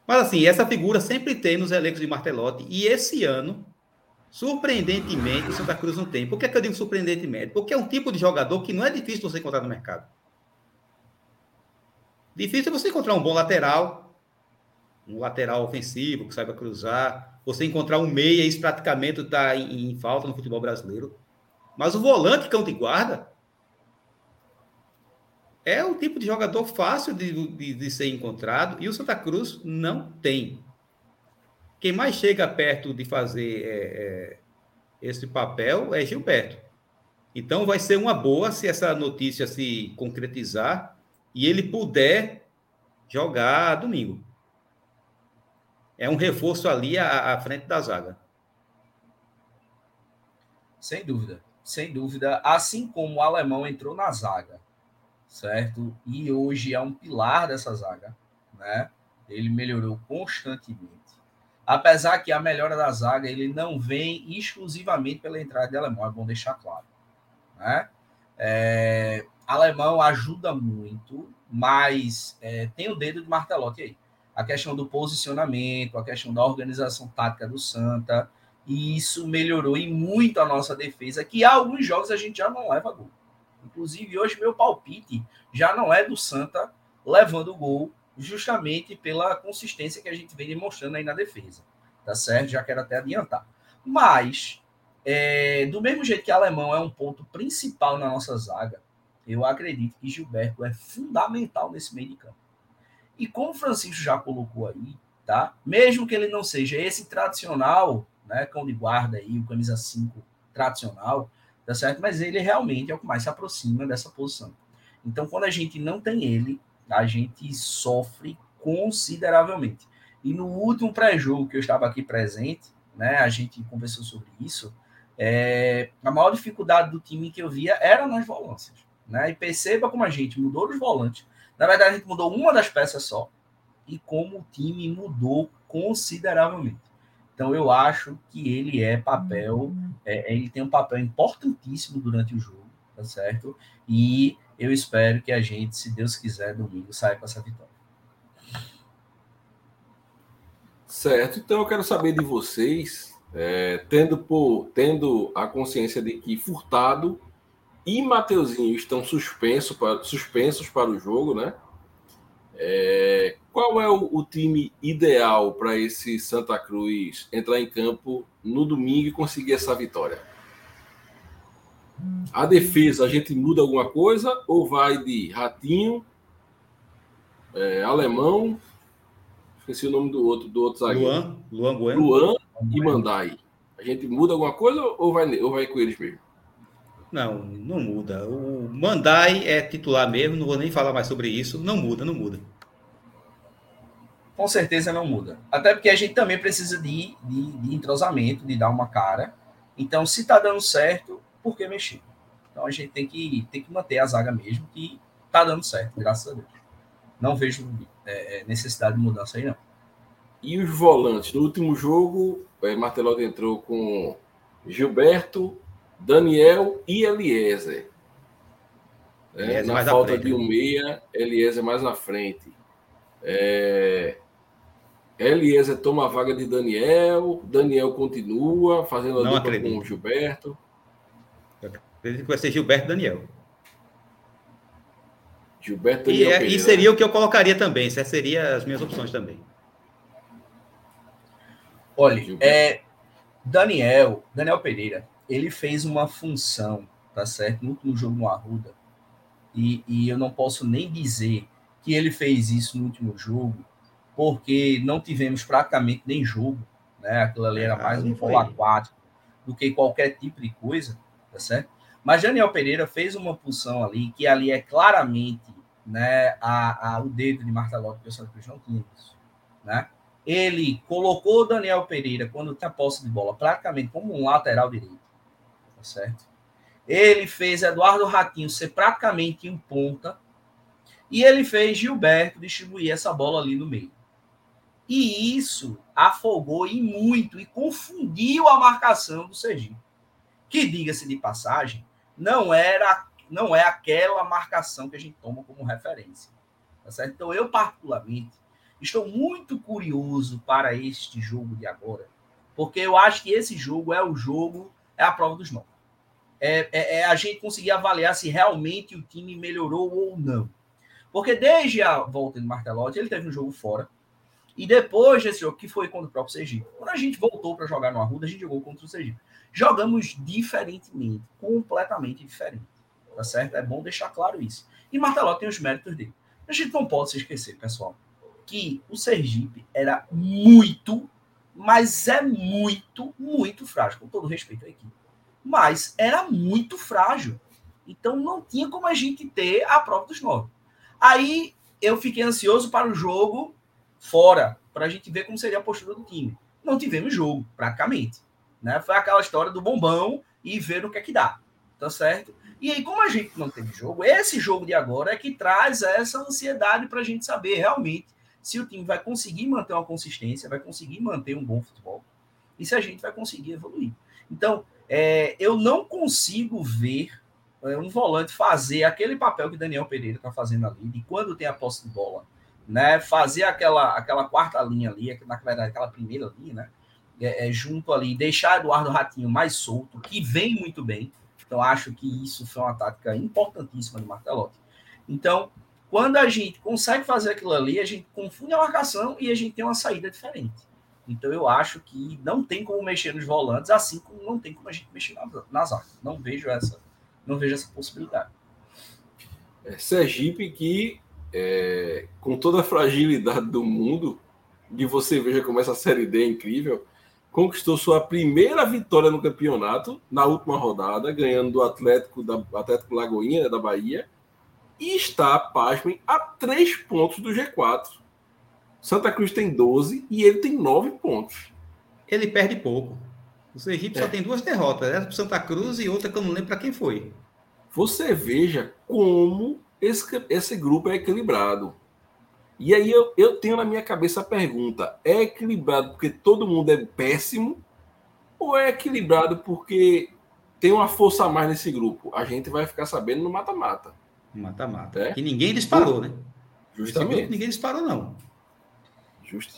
Mas assim, essa figura sempre tem nos elencos de Martelotti. E esse ano, surpreendentemente, o Santa Cruz não tem. Por que, que eu digo surpreendentemente? Porque é um tipo de jogador que não é difícil você encontrar no mercado. Difícil é você encontrar um bom lateral, um lateral ofensivo que saiba cruzar, você encontrar um meia, isso praticamente está em, em, falta no futebol brasileiro. Mas o volante cão de guarda é o tipo de jogador fácil de, de, de ser encontrado e o Santa Cruz não tem. Quem mais chega perto de fazer é, é, esse papel é Gilberto. Então vai ser uma boa se essa notícia se concretizar e ele puder jogar domingo é um reforço ali à, à frente da zaga. Sem dúvida, sem dúvida. Assim como o alemão entrou na zaga, certo? E hoje é um pilar dessa zaga, né? Ele melhorou constantemente. Apesar que a melhora da zaga ele não vem exclusivamente pela entrada de alemão, é bom deixar claro, né? É, alemão ajuda muito, mas é, tem o dedo de Martelotti aí a questão do posicionamento, a questão da organização tática do Santa, e isso melhorou e muito a nossa defesa, que há alguns jogos a gente já não leva gol. Inclusive, hoje meu palpite já não é do Santa levando gol, justamente pela consistência que a gente vem demonstrando aí na defesa. Tá certo? Já quero até adiantar. Mas, é, do mesmo jeito que alemão é um ponto principal na nossa zaga, eu acredito que Gilberto é fundamental nesse meio de campo. E como o Francisco já colocou aí, tá? Mesmo que ele não seja esse tradicional, né, cão de guarda aí, o camisa 5 tradicional, tá certo? Mas ele realmente é o que mais se aproxima dessa posição. Então, quando a gente não tem ele, a gente sofre consideravelmente. E no último pré-jogo que eu estava aqui presente, né, a gente conversou sobre isso, é, a maior dificuldade do time que eu via era nas volâncias. Né? E perceba como a gente mudou os volantes, na verdade, a gente mudou uma das peças só. E como o time mudou consideravelmente. Então, eu acho que ele é papel, é, ele tem um papel importantíssimo durante o jogo, tá certo? E eu espero que a gente, se Deus quiser, domingo saia com essa vitória. Certo, então eu quero saber de vocês, é, tendo, por, tendo a consciência de que Furtado e Mateuzinho estão suspensos para, suspensos para o jogo, né? É, qual é o, o time ideal para esse Santa Cruz entrar em campo no domingo e conseguir essa vitória? A defesa, a gente muda alguma coisa ou vai de Ratinho, é, Alemão, esqueci o nome do outro, do outro zagueiro. Luan, Luan Bueno. Luan e Mandai. A gente muda alguma coisa ou vai, ou vai com eles mesmo? Não, não muda. O Mandai é titular mesmo, não vou nem falar mais sobre isso. Não muda, não muda. Com certeza não muda. Até porque a gente também precisa de, de, de entrosamento, de dar uma cara. Então, se tá dando certo, por que mexer? Então a gente tem que, tem que manter a zaga mesmo, que tá dando certo, graças a Deus. Não vejo é, é necessidade de mudança aí, não. E os volantes? No último jogo, o é, entrou com Gilberto, Daniel e Eliezer. É, na falta frente, de um né? meia, Eliezer mais na frente. É... Eliezer toma a vaga de Daniel, Daniel continua fazendo a Não dupla com o Gilberto. Eu acredito que vai ser Gilberto Daniel. Gilberto Daniel. E, é, e seria o que eu colocaria também, essas seriam as minhas opções também. Olha, é, Daniel, Daniel Pereira, ele fez uma função, tá certo? No último jogo no Arruda. E, e eu não posso nem dizer que ele fez isso no último jogo, porque não tivemos praticamente nem jogo, né? Aquilo ali era mais um polo aquático do que qualquer tipo de coisa, tá certo? Mas Daniel Pereira fez uma pulsão ali, que ali é claramente né, a, a, o dedo de Martelotti, que o Santa Cruz não tinha isso. Né? Ele colocou Daniel Pereira, quando tinha posse de bola, praticamente como um lateral direito. Tá certo? Ele fez Eduardo Ratinho ser praticamente um ponta. E ele fez Gilberto distribuir essa bola ali no meio. E isso afogou e muito e confundiu a marcação do Sergipe. Que, diga-se de passagem, não era não é aquela marcação que a gente toma como referência. Tá certo? Então, eu, particularmente, estou muito curioso para este jogo de agora, porque eu acho que esse jogo é o jogo, é a prova dos nove. É, é, é, a gente conseguir avaliar se realmente o time melhorou ou não. Porque desde a volta de Martelotti, ele teve um jogo fora, e depois desse jogo, que foi contra o próprio Sergipe, quando a gente voltou para jogar no Arruda, a gente jogou contra o Sergipe. Jogamos diferentemente, completamente diferente. Tá certo? É bom deixar claro isso. E Martelotti tem os méritos dele. A gente não pode se esquecer, pessoal, que o Sergipe era muito, mas é muito, muito frágil, com todo respeito à equipe. Mas era muito frágil. Então não tinha como a gente ter a prova dos nove. Aí eu fiquei ansioso para o jogo fora, para a gente ver como seria a postura do time. Não tivemos jogo, praticamente. Né? Foi aquela história do bombão e ver o que é que dá. Tá certo? E aí, como a gente não teve jogo, esse jogo de agora é que traz essa ansiedade para a gente saber realmente se o time vai conseguir manter uma consistência, vai conseguir manter um bom futebol e se a gente vai conseguir evoluir. Então, é, eu não consigo ver é, um volante fazer aquele papel que Daniel Pereira está fazendo ali, de quando tem a posse de bola, né? Fazer aquela, aquela quarta linha ali, na verdade, aquela primeira linha, né? É, é, junto ali, deixar Eduardo Ratinho mais solto, que vem muito bem. Então, acho que isso foi uma tática importantíssima do Martelotti. Então, quando a gente consegue fazer aquilo ali, a gente confunde a marcação e a gente tem uma saída diferente. Então, eu acho que não tem como mexer nos volantes, assim como não tem como a gente mexer nas armas. Não vejo essa, não vejo essa possibilidade. É, Sergipe que é, com toda a fragilidade do mundo, de você veja como essa Série D é incrível, conquistou sua primeira vitória no campeonato na última rodada, ganhando do Atlético da Atlético Lagoinha da Bahia, e está, pasmem, a três pontos do G4. Santa Cruz tem 12 e ele tem 9 pontos. Ele perde pouco. O Sergipe é. só tem duas derrotas, essa para Santa Cruz e outra que eu não lembro para quem foi. Você veja como esse, esse grupo é equilibrado. E aí eu, eu tenho na minha cabeça a pergunta: é equilibrado porque todo mundo é péssimo? Ou é equilibrado porque tem uma força a mais nesse grupo? A gente vai ficar sabendo no mata-mata. Mata-mata. É? Que ninguém disparou, né? Justamente. Ninguém disparou, não.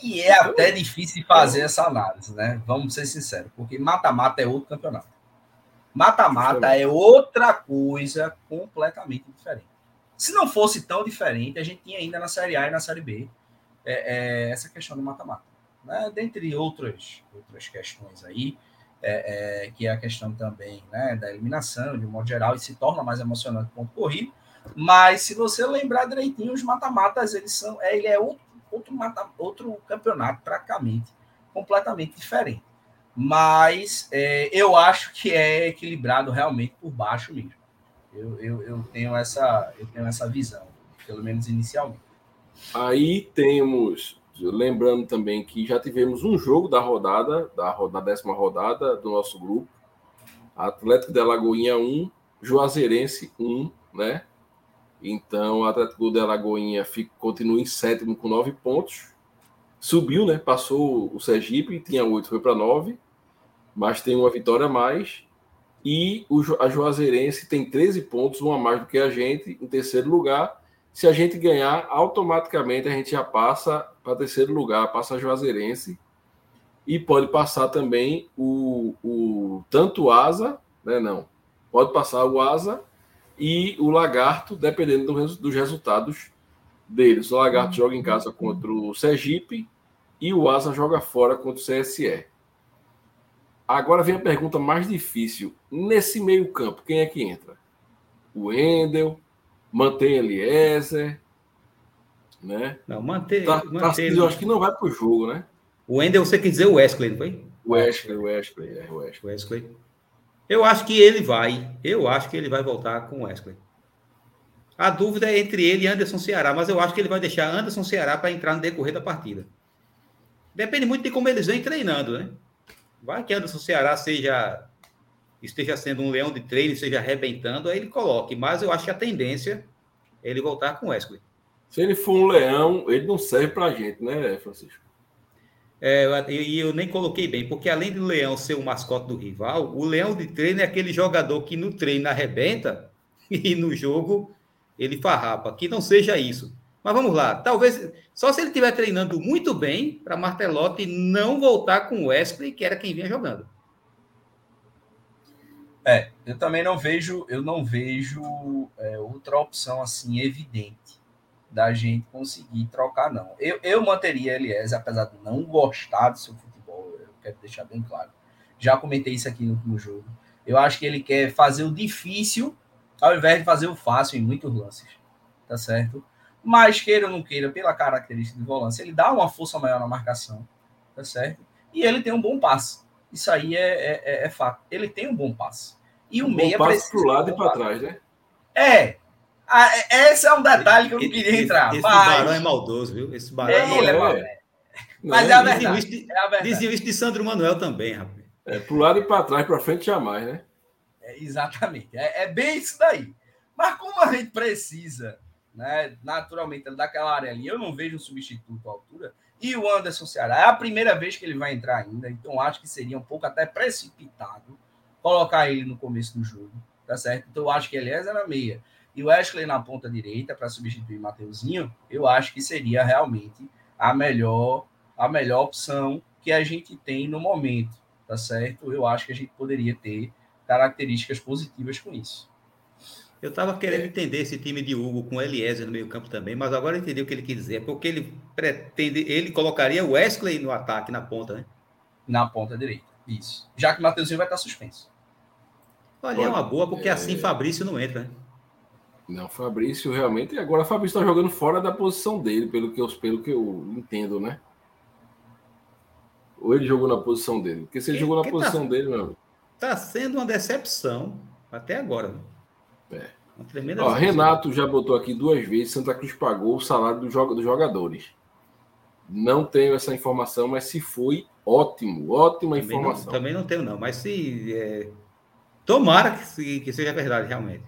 E é até difícil fazer essa análise, né? Vamos ser sinceros, porque mata-mata é outro campeonato. Mata-mata é outra coisa completamente diferente. Se não fosse tão diferente, a gente tinha ainda na Série A e na Série B é, é, essa questão do mata-mata. Né? Dentre outras, outras questões aí, é, é, que é a questão também né, da eliminação, de um modo geral, e se torna mais emocionante o ponto corrido. Mas se você lembrar direitinho, os mata-matas, eles são. É, ele é outro, outro, mata, outro campeonato, praticamente, completamente diferente. Mas é, eu acho que é equilibrado realmente por baixo mesmo. Eu, eu, eu, tenho essa, eu tenho essa visão, pelo menos inicialmente. Aí temos, lembrando também que já tivemos um jogo da rodada, da, da décima rodada do nosso grupo. Atlético de Alagoinha 1, Juazeirense 1, né? Então, o Atlético de Alagoinha fica, continua em sétimo com nove pontos. Subiu, né? Passou o Sergipe, tinha oito, foi para nove. Mas tem uma vitória a mais. E o, a Juazeirense tem 13 pontos, uma a mais do que a gente, em terceiro lugar. Se a gente ganhar, automaticamente a gente já passa para terceiro lugar, passa a Juazeirense. E pode passar também o, o tanto o Asa, né? Não. Pode passar o Asa e o Lagarto, dependendo do, dos resultados deles. O Lagarto uhum. joga em casa contra o Sergipe e o Asa joga fora contra o CSE. Agora vem a pergunta mais difícil. Nesse meio-campo, quem é que entra? O Endel, mantém Eliezer, né? Não, manter. Tá, manter tá, eu acho que não vai para o jogo, né? O Endel, você quer dizer o Wesley, não foi? O Wesley, o Wesley, é o Wesley. Wesley. Eu acho que ele vai. Eu acho que ele vai voltar com o Wesley. A dúvida é entre ele e Anderson Ceará, mas eu acho que ele vai deixar Anderson Ceará para entrar no decorrer da partida. Depende muito de como eles vêm treinando, né? Vai que Anderson Ceará seja esteja sendo um leão de treino, esteja arrebentando, aí ele coloque. Mas eu acho que a tendência é ele voltar com o Wesley. Se ele for um leão, ele não serve para a gente, né, Francisco? É, e eu, eu, nem coloquei bem, porque além do leão ser o mascote do rival, o leão de treino é aquele jogador que no treino arrebenta [LAUGHS] e no jogo ele farrapa. Que não seja isso. Mas vamos lá, talvez só se ele estiver treinando muito bem para Martelotti não voltar com o Wesley, que era quem vinha jogando. É, eu também não vejo, eu não vejo é, outra opção assim evidente da gente conseguir trocar, não. Eu, eu manteria Elias, apesar de não gostar do seu futebol, eu quero deixar bem claro. Já comentei isso aqui no último jogo. Eu acho que ele quer fazer o difícil ao invés de fazer o fácil em muitos lances. Tá certo? Mas queira ou não queira, pela característica de volância, ele dá uma força maior na marcação. Tá certo? E ele tem um bom passe. Isso aí é, é, é, é fato. Ele tem um bom passe. E o um meia passe para o lado e para trás, né? É. Ah, é, esse é um detalhe que eu não queria entrar. Esse, esse mas... barão é maldoso, viu? Esse barão é, ele é, maldoso. Mas é a verdade. Diziam isso, de, é diziam isso de Sandro Manuel também, rapaz. É, para o lado e para trás, para frente jamais, né? É, exatamente. É, é, bem isso daí. Mas como a gente precisa, né, naturalmente, daquela área ali, eu não vejo um substituto à altura, e o Anderson Ceará é a primeira vez que ele vai entrar ainda, então acho que seria um pouco até precipitado colocar ele no começo do jogo, tá certo? Então acho que Eliezer na meia e o Ashley na ponta direita para substituir Mateuzinho, eu acho que seria realmente a melhor a melhor opção que a gente tem no momento, tá certo? Eu acho que a gente poderia ter características positivas com isso. Eu estava querendo entender esse time de Hugo com Eliezer no meio-campo também, mas agora eu entendi o que ele quis dizer, porque ele pretende, ele colocaria o Wesley no ataque, na ponta, né? Na ponta direita, isso. Já que o Matheusinho vai estar suspenso. Olha, é uma boa, porque é... assim Fabrício não entra, né? Não, Fabrício realmente. Agora Fabrício está jogando fora da posição dele, pelo que, eu, pelo que eu entendo, né? Ou ele jogou na posição dele? Porque se ele que, jogou na tá posição tá, dele, meu. Tá sendo uma decepção até agora. É. Ó, Renato já botou aqui duas vezes: Santa Cruz pagou o salário do jogo, dos jogadores. Não tenho essa informação, mas se foi, ótimo, ótima também informação. Não, também não tenho, não, mas se. É... Tomara que, que, seja verdade, realmente.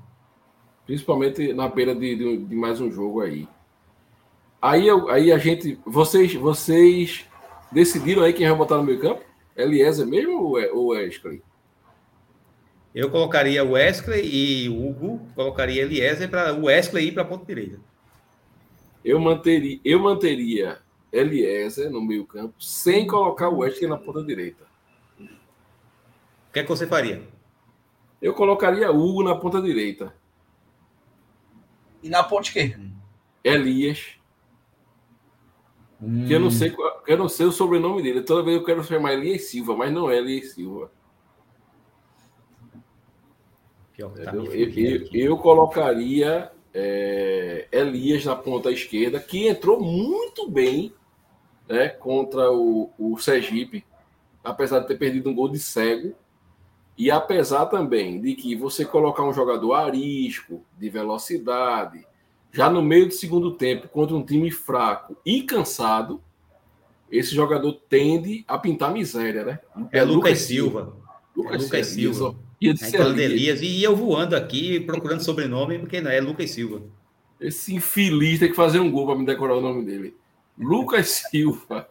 Principalmente na beira de, de, de mais um jogo aí. Aí, eu, aí a gente. Vocês, vocês decidiram aí quem vai botar no meio campo? Eliezer mesmo ou Wesley? Eu colocaria Wesley e Hugo, colocaria Eliezer para o Wesley ir para a ponta direita. Eu manteria, eu manteria Eliezer no meio campo sem colocar o Wesley na ponta direita. O que é que você faria? Eu colocaria Hugo na ponta direita. E na ponta esquerda? Elias. Hum. Que eu não sei, eu não sei o sobrenome dele. Toda vez eu quero chamar Elias Silva, mas não é Elias Silva. Pior que tá eu, eu, eu, colocaria é, Elias na ponta esquerda, que entrou muito bem né, contra o, o Sergipe, apesar de ter perdido um gol de cego. E apesar também de que você colocar um jogador arisco, de velocidade, já no meio do segundo tempo, contra um time fraco e cansado, esse jogador tende a pintar miséria, né? É, é Lucas, Lucas Silva. Lucas, é Lucas Silva. Silva. Ia de é Elias. E eu voando aqui, procurando sobrenome, porque não é Lucas Silva. Esse infeliz tem que fazer um gol para me decorar o nome dele. Lucas [LAUGHS] Silva.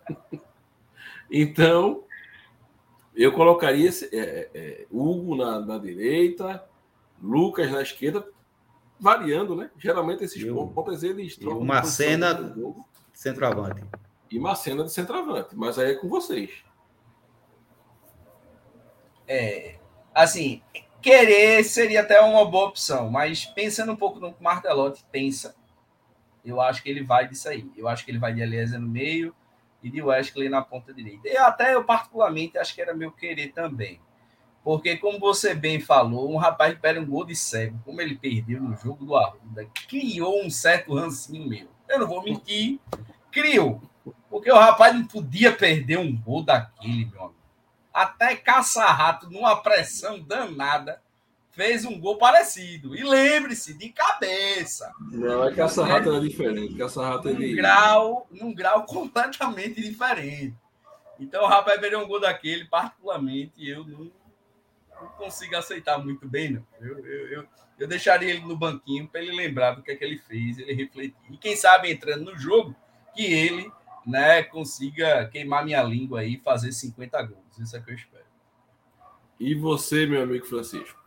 então, eu colocaria esse, é, é, Hugo na, na, direita, Lucas na esquerda, variando, né? Geralmente esses eu, pontos eles trocam. Uma cena de centroavante. E uma cena de centroavante, mas aí é com vocês. É, assim, querer seria até uma boa opção, mas pensando um pouco no que o Martelotti pensa, eu acho que ele vai disso aí. Eu acho que ele vai de Eliezer no meio e de Wesley na ponta direita. E até eu, particularmente, acho que era meu querer também. Porque, como você bem falou, um rapaz que perde um gol de cego, como ele perdeu no jogo do Arruda, criou um certo rancinho meu. Eu não vou mentir, criou. Porque o rapaz não podia perder um gol daquele, meu amigo. Até caça-rato, numa pressão danada, fez um gol parecido. E lembre-se, de cabeça. Não, é caça-rato é. era diferente. Caça-rato ele... Num grau, num grau completamente diferente. Então o rapaz perdeu um gol daquele, particularmente, eu não, não consigo aceitar muito bem, não. Eu, eu, eu, eu deixaria ele no banquinho para ele lembrar do que é que ele fez, ele refletir. E quem sabe entrando no jogo, que ele né, consiga queimar minha língua aí e fazer 50 gols. Isso é que eu espero. E você, meu amigo Francisco?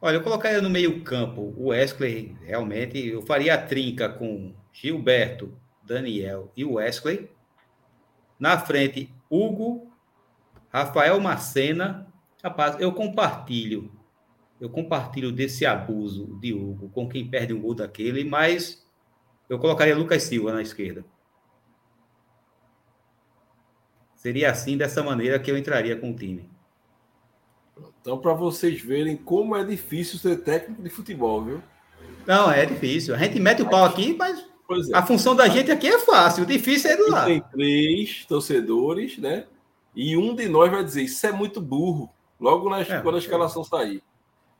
Olha, eu colocaria no meio-campo o Wesley, realmente. Eu faria a trinca com Gilberto, Daniel e Wesley. Na frente, Hugo, Rafael Macena. Rapaz, eu compartilho. Eu compartilho desse abuso de Hugo com quem perde um gol daquele, mas eu colocaria Lucas Silva na esquerda. Seria assim, dessa maneira, que eu entraria com o time. Então, para vocês verem como é difícil ser técnico de futebol, viu? Não, é difícil. A gente mete o pau aqui, mas é. a função da gente aqui é fácil. O difícil é do lado. Tem três torcedores, né? E um de nós vai dizer: Isso é muito burro. Logo na, é, quando a escalação sair.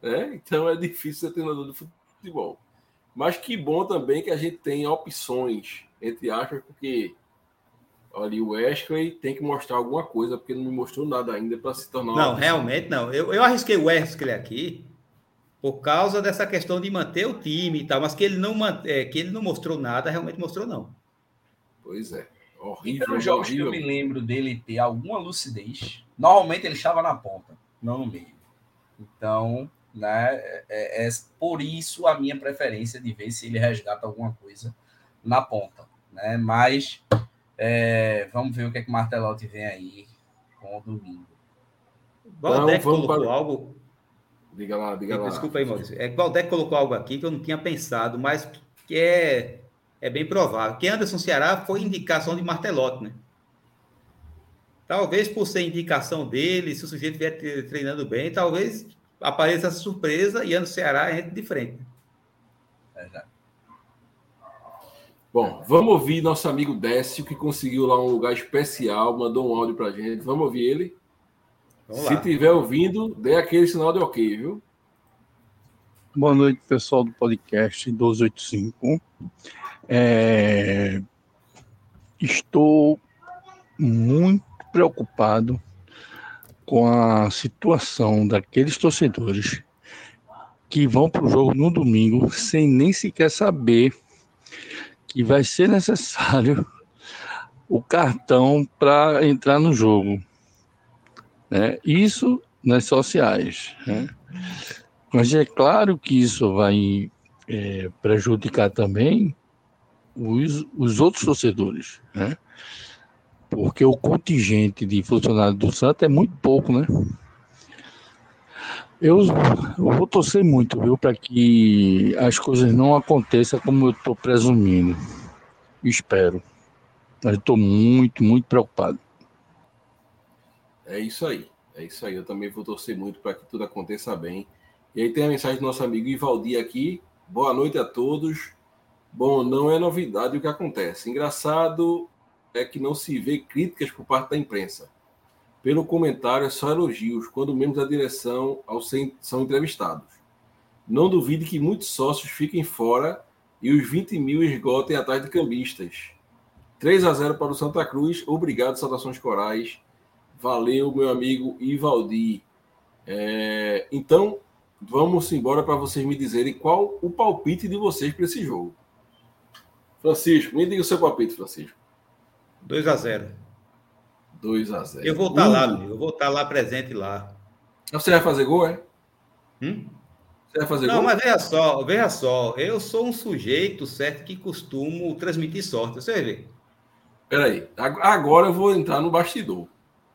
Né? Então é difícil ser treinador de futebol. Mas que bom também que a gente tem opções, entre aspas, porque olha, o Wesley tem que mostrar alguma coisa, porque não me mostrou nada ainda para se tornar. Não, realmente não. Eu, eu arrisquei o Wesley aqui por causa dessa questão de manter o time e tal, mas que ele não, é, que ele não mostrou nada, realmente mostrou não. Pois é. Horrível. Nos jogos horrível. que eu me lembro dele ter alguma lucidez, normalmente ele estava na ponta, não no meio. Então, né? É, é, por isso a minha preferência de ver se ele resgata alguma coisa na ponta, né? Mas é, vamos ver o que é que o Martelotti vem aí com o domingo. Valdec colocou para... algo. Diga lá, diga lá. Desculpa aí, Maurício. É que Valdec colocou algo aqui que eu não tinha pensado, mas que é, é bem provável. Que Anderson Ceará foi indicação de Martelotti, né? Talvez por ser indicação dele, se o sujeito vier treinando bem, talvez apareça essa surpresa e ano Ceará entra de frente. Bom, vamos ouvir nosso amigo Décio, que conseguiu lá um lugar especial, mandou um áudio pra gente. Vamos ouvir ele? Vamos Se tiver ouvindo, dê aquele sinal de ok, viu? Boa noite, pessoal do podcast 1285. É... Estou muito preocupado com a situação daqueles torcedores que vão para o jogo no domingo sem nem sequer saber que vai ser necessário o cartão para entrar no jogo. Né? Isso nas sociais. Né? Mas é claro que isso vai é, prejudicar também os, os outros torcedores. Né? porque o contingente de funcionários do Santos é muito pouco, né? Eu, vou torcer muito, viu, para que as coisas não aconteçam como eu estou presumindo. Espero. Mas estou muito, muito preocupado. É isso aí. É isso aí. Eu também vou torcer muito para que tudo aconteça bem. E aí tem a mensagem do nosso amigo Ivaldi aqui. Boa noite a todos. Bom, não é novidade o que acontece. Engraçado é que não se vê críticas por parte da imprensa. Pelo comentário, é só elogios, quando membros da direção são entrevistados. Não duvide que muitos sócios fiquem fora e os 20 mil esgotem atrás de cambistas. 3 a 0 para o Santa Cruz. Obrigado, saudações corais. Valeu, meu amigo Ivaldi. É, então, vamos embora para vocês me dizerem qual o palpite de vocês para esse jogo. Francisco, me diga o seu palpite, Francisco. 2 a 0 2 a 0 Eu vou estar tá lá, eu vou estar tá lá presente lá. Você vai fazer gol, é? Hum? Você vai fazer Não, gol? mas veja só, veja só, eu sou um sujeito, certo, que costumo transmitir sorte, você vai ver. Peraí, agora eu vou entrar no bastidor.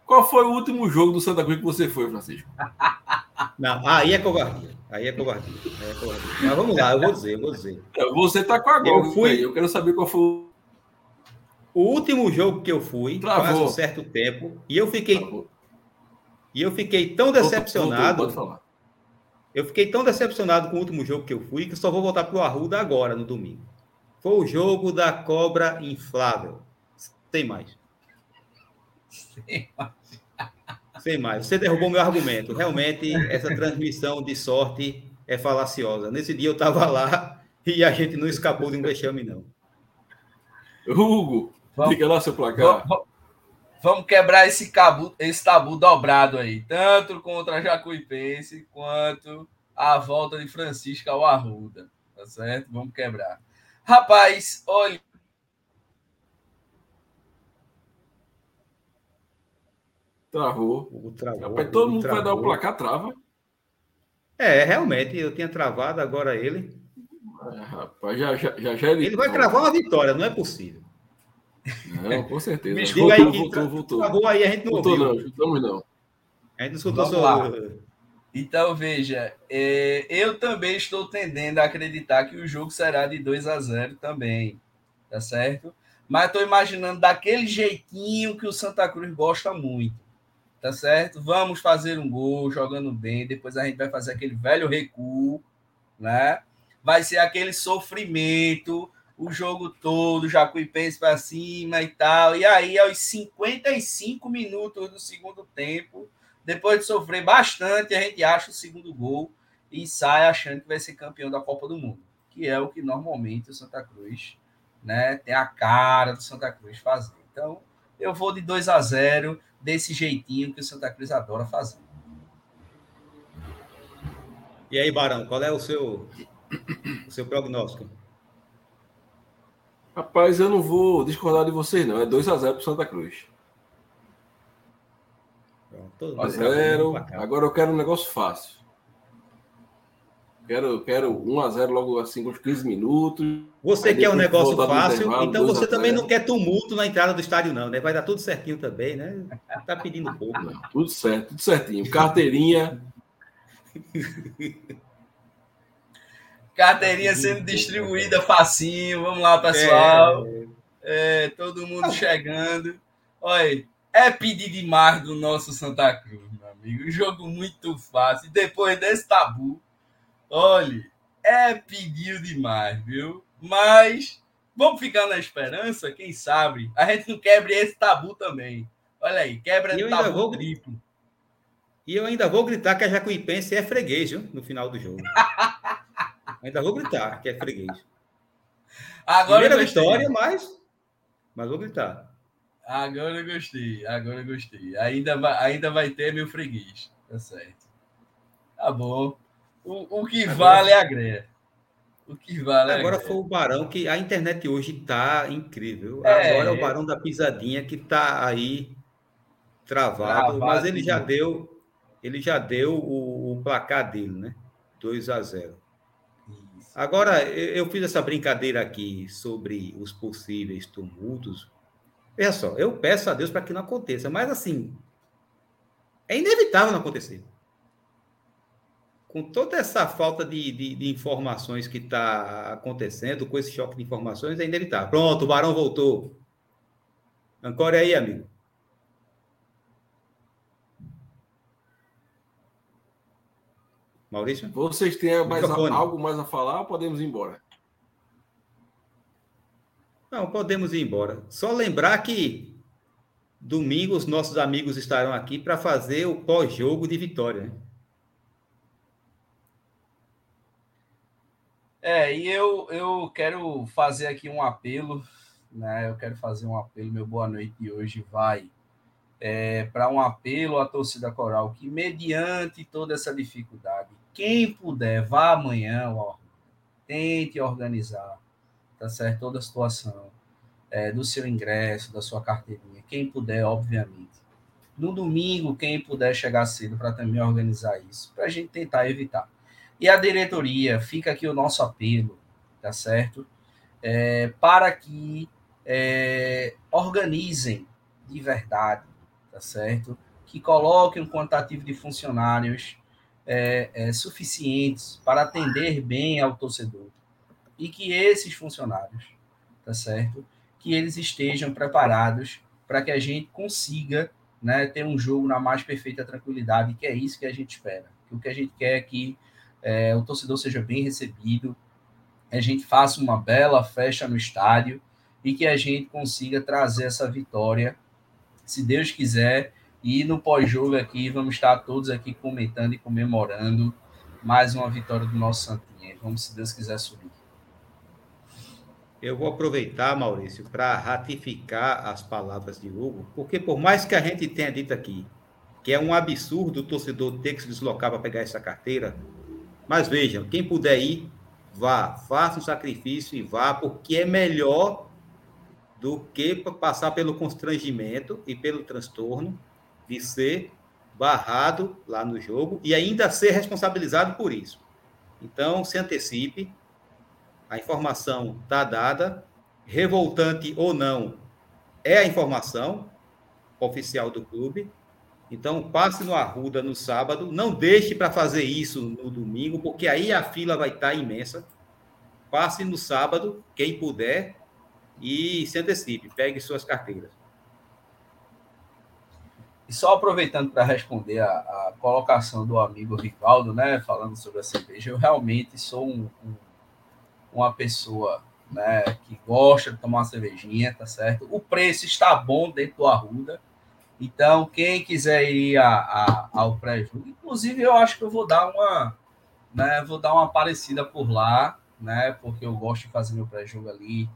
Qual foi o último jogo do Santa Cruz que você foi, Francisco? [LAUGHS] Não, aí é covardia. Aí é covardia. Aí é covardia. Mas vamos lá, eu vou dizer, eu vou dizer. Você tá com a gol, eu fui. Eu quero saber qual foi o último jogo que eu fui, Travou. faz um certo tempo, e eu fiquei. Travou. E eu fiquei tão decepcionado. Pode falar. Eu fiquei tão decepcionado com o último jogo que eu fui que só vou voltar para o Arruda agora, no domingo. Foi o jogo da cobra inflável. Tem mais. Sem mais. Você derrubou meu argumento. Realmente, essa transmissão de sorte é falaciosa. Nesse dia eu estava lá e a gente não escapou de um vexame, não. Hugo, vamos, diga lá seu placar. Vamos, vamos quebrar esse, cabo, esse tabu dobrado aí, tanto contra a Jacuipense quanto a volta de Francisco ao Arruda. Tá certo? Vamos quebrar. Rapaz, olha. Travou. travou Rapaz, todo mundo travou. vai dar o placar, trava. É, realmente, eu tinha travado, agora ele. É, rapaz, já, já, já, já ele. Ele vai travar uma vitória, não é possível. Não, com certeza. Me voltou, aí, voltou, voltou. Travou aí, a gente não voltou, ouviu. não, não. A gente não escutou só. Então, veja, é, eu também estou tendendo a acreditar que o jogo será de 2 a 0 também, tá certo? Mas estou imaginando daquele jeitinho que o Santa Cruz gosta muito, tá certo? Vamos fazer um gol jogando bem, depois a gente vai fazer aquele velho recuo, né? Vai ser aquele sofrimento, o jogo todo, Jacuipense para cima e tal. E aí, aos 55 minutos do segundo tempo, depois de sofrer bastante, a gente acha o segundo gol e sai achando que vai ser campeão da Copa do Mundo, que é o que normalmente o Santa Cruz né, tem a cara do Santa Cruz fazer. Então, eu vou de 2 a 0 desse jeitinho que o Santa Cruz adora fazer. E aí, Barão, qual é o seu, o seu prognóstico? Rapaz, eu não vou discordar de vocês, não. É 2 a 0 para Santa Cruz. Pronto, a zero. Agora eu quero um negócio fácil. Quero, quero 1 a 0 logo assim os 15 minutos. Você quer um negócio fácil, então você também não quer tumulto na entrada do estádio, não, né? Vai dar tudo certinho também, né? Tá pedindo pouco. Não, tudo certo, tudo certinho. Carteirinha. [LAUGHS] Carteirinha sendo distribuída facinho. Vamos lá, pessoal. É, é todo mundo chegando. Olha, é pedir demais do nosso Santa Cruz, meu amigo. Um jogo muito fácil. E depois desse tabu, olha, é pedir demais, viu? Mas vamos ficar na esperança, quem sabe a gente não quebre esse tabu também. Olha aí, quebra o tabu vou... triplo. E eu ainda vou gritar que a Jacuipense é freguês, viu? No final do jogo. [LAUGHS] ainda vou gritar que é freguês. [LAUGHS] Agora Primeira vitória, mas, mas vou gritar. Agora eu gostei, agora eu gostei. Ainda vai, ainda vai ter meu freguês. Tá certo. Tá bom. O, o que agora, vale é a greia. O que vale é Agora foi o Barão que a internet hoje tá incrível. É, agora é o Barão da Pisadinha que tá aí travado, travado mas ele já deu ele já deu o, o placar dele, né? 2 a 0. Agora, eu fiz essa brincadeira aqui sobre os possíveis tumultos Veja só, eu peço a Deus para que não aconteça, mas assim, é inevitável não acontecer. Com toda essa falta de, de, de informações que está acontecendo, com esse choque de informações, é inevitável. Pronto, o Barão voltou. Ancore aí, amigo. Maurício? Vocês têm mais a, algo mais a falar ou podemos ir embora? Não, podemos ir embora. Só lembrar que domingo os nossos amigos estarão aqui para fazer o pós-jogo de vitória. Né? É, e eu, eu quero fazer aqui um apelo, né? Eu quero fazer um apelo, meu boa noite de hoje vai é, para um apelo à torcida coral que, mediante toda essa dificuldade, quem puder, vá amanhã, ó, tente organizar tá certo? Toda a situação é, do seu ingresso, da sua carteirinha, quem puder, obviamente. No domingo, quem puder chegar cedo para também organizar isso, para a gente tentar evitar. E a diretoria, fica aqui o nosso apelo, tá certo? É, para que é, organizem de verdade, tá certo? Que coloquem um quantitativo de funcionários é, é, suficientes para atender bem ao torcedor e que esses funcionários, tá certo? Que eles estejam preparados para que a gente consiga né, ter um jogo na mais perfeita tranquilidade, que é isso que a gente espera. O que a gente quer é que é, o torcedor seja bem recebido, a gente faça uma bela festa no estádio e que a gente consiga trazer essa vitória se Deus quiser. E no pós-jogo aqui, vamos estar todos aqui comentando e comemorando mais uma vitória do nosso Santinha. Vamos, se Deus quiser, subir. Eu vou aproveitar, Maurício, para ratificar as palavras de Hugo, porque por mais que a gente tenha dito aqui que é um absurdo o torcedor ter que se deslocar para pegar essa carteira, mas vejam, quem puder ir, vá, faça um sacrifício e vá, porque é melhor do que passar pelo constrangimento e pelo transtorno de ser barrado lá no jogo e ainda ser responsabilizado por isso. Então, se antecipe, a informação está dada, revoltante ou não, é a informação oficial do clube. Então, passe no Arruda no sábado, não deixe para fazer isso no domingo, porque aí a fila vai estar tá imensa. Passe no sábado, quem puder, e se antecipe, pegue suas carteiras. E só aproveitando para responder a, a, colocação do amigo Rivaldo, né, falando sobre a cerveja, eu realmente sou um, um uma pessoa né, que gosta de tomar uma cervejinha, tá certo? O preço está bom dentro do Arruda. Então, quem quiser ir a, a, ao pré-jogo, inclusive eu acho que eu vou dar uma, né, vou dar uma parecida por lá, né, porque eu gosto de fazer meu pré-jogo ali,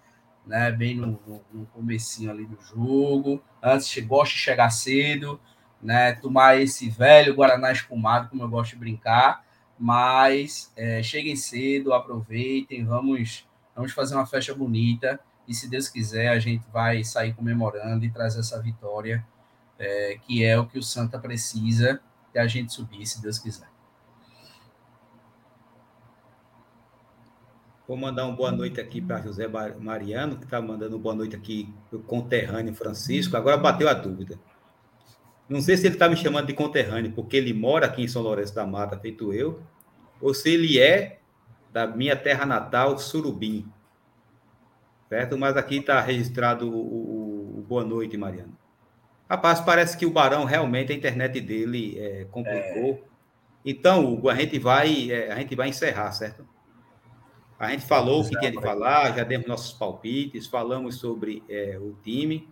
né, bem no, no, no comecinho ali do jogo. Antes, gosto de chegar cedo, né, tomar esse velho Guaraná espumado, como eu gosto de brincar, mas é, cheguem cedo, aproveitem, vamos, vamos fazer uma festa bonita e se Deus quiser a gente vai sair comemorando e trazer essa vitória é, que é o que o Santa precisa que a gente subir, se Deus quiser. Vou mandar uma boa noite aqui para José Mariano, que está mandando boa noite aqui para o conterrâneo Francisco. Agora bateu a dúvida. Não sei se ele está me chamando de conterrâneo porque ele mora aqui em São Lourenço da Mata, feito eu, ou se ele é da minha terra natal, Surubim. Certo? Mas aqui está registrado o, o, o, boa noite, Mariano. Rapaz, parece que o Barão realmente a internet dele é, complicou. É. Então, Hugo, a gente vai é, a gente vai encerrar, certo? A gente falou o que tinha de falar, já demos nossos palpites, falamos sobre é, o time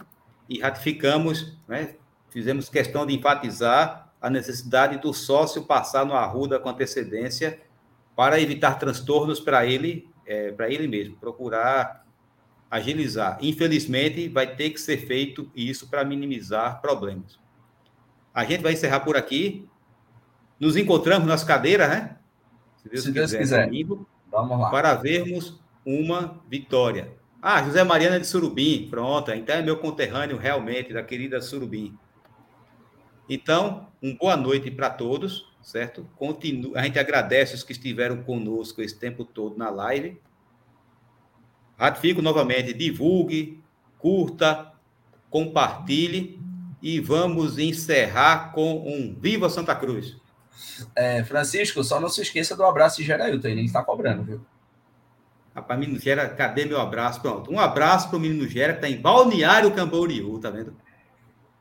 e ratificamos, né, fizemos questão de enfatizar a necessidade do sócio passar no Arruda com antecedência para evitar transtornos para ele, é, para ele mesmo, procurar agilizar. Infelizmente, vai ter que ser feito isso para minimizar problemas. A gente vai encerrar por aqui. Nos encontramos nas cadeiras, né? Se Deus, Se Deus quiser. Domingo, Vamos lá. Para vermos uma vitória. Ah, José Mariana de Surubim. Pronto, então é meu conterrâneo realmente, da querida Surubim. Então, uma boa noite para todos, certo? Continu... A gente agradece os que estiveram conosco esse tempo todo na live. Ratifico novamente, divulgue, curta, compartilhe e vamos encerrar com um Viva Santa Cruz. É, Francisco, só não se esqueça do abraço de Gerailton, ele está cobrando, viu? Rapaz, menino Gera, cadê meu abraço? Pronto, um abraço para o menino Gera, que está em Balneário Camboriú, tá vendo?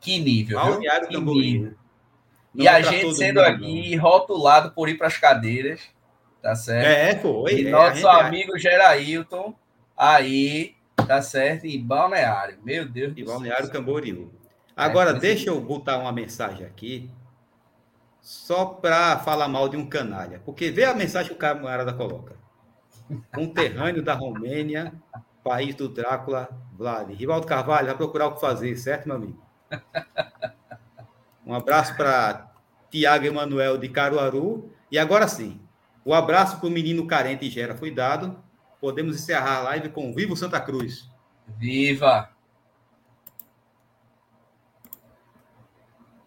Que nível, Balneário viu? Que nível. E a gente sendo mundo, aqui não. rotulado por ir para as cadeiras, tá certo? É, foi. E é, nosso gente... amigo Gerailton, aí, tá certo, em Balneário. Meu Deus Em Balneário Camboriú. Agora, é, deixa eu botar uma mensagem aqui, só para falar mal de um canalha. Porque vê a mensagem que o camarada coloca. Conterrâneo da Romênia, país do Drácula, Vlad. Rivaldo Carvalho, vai procurar o que fazer, certo, meu amigo? Um abraço para Tiago Emanuel de Caruaru. E agora sim, o abraço para o menino carente Gera foi dado. Podemos encerrar a live com Vivo Santa Cruz. Viva!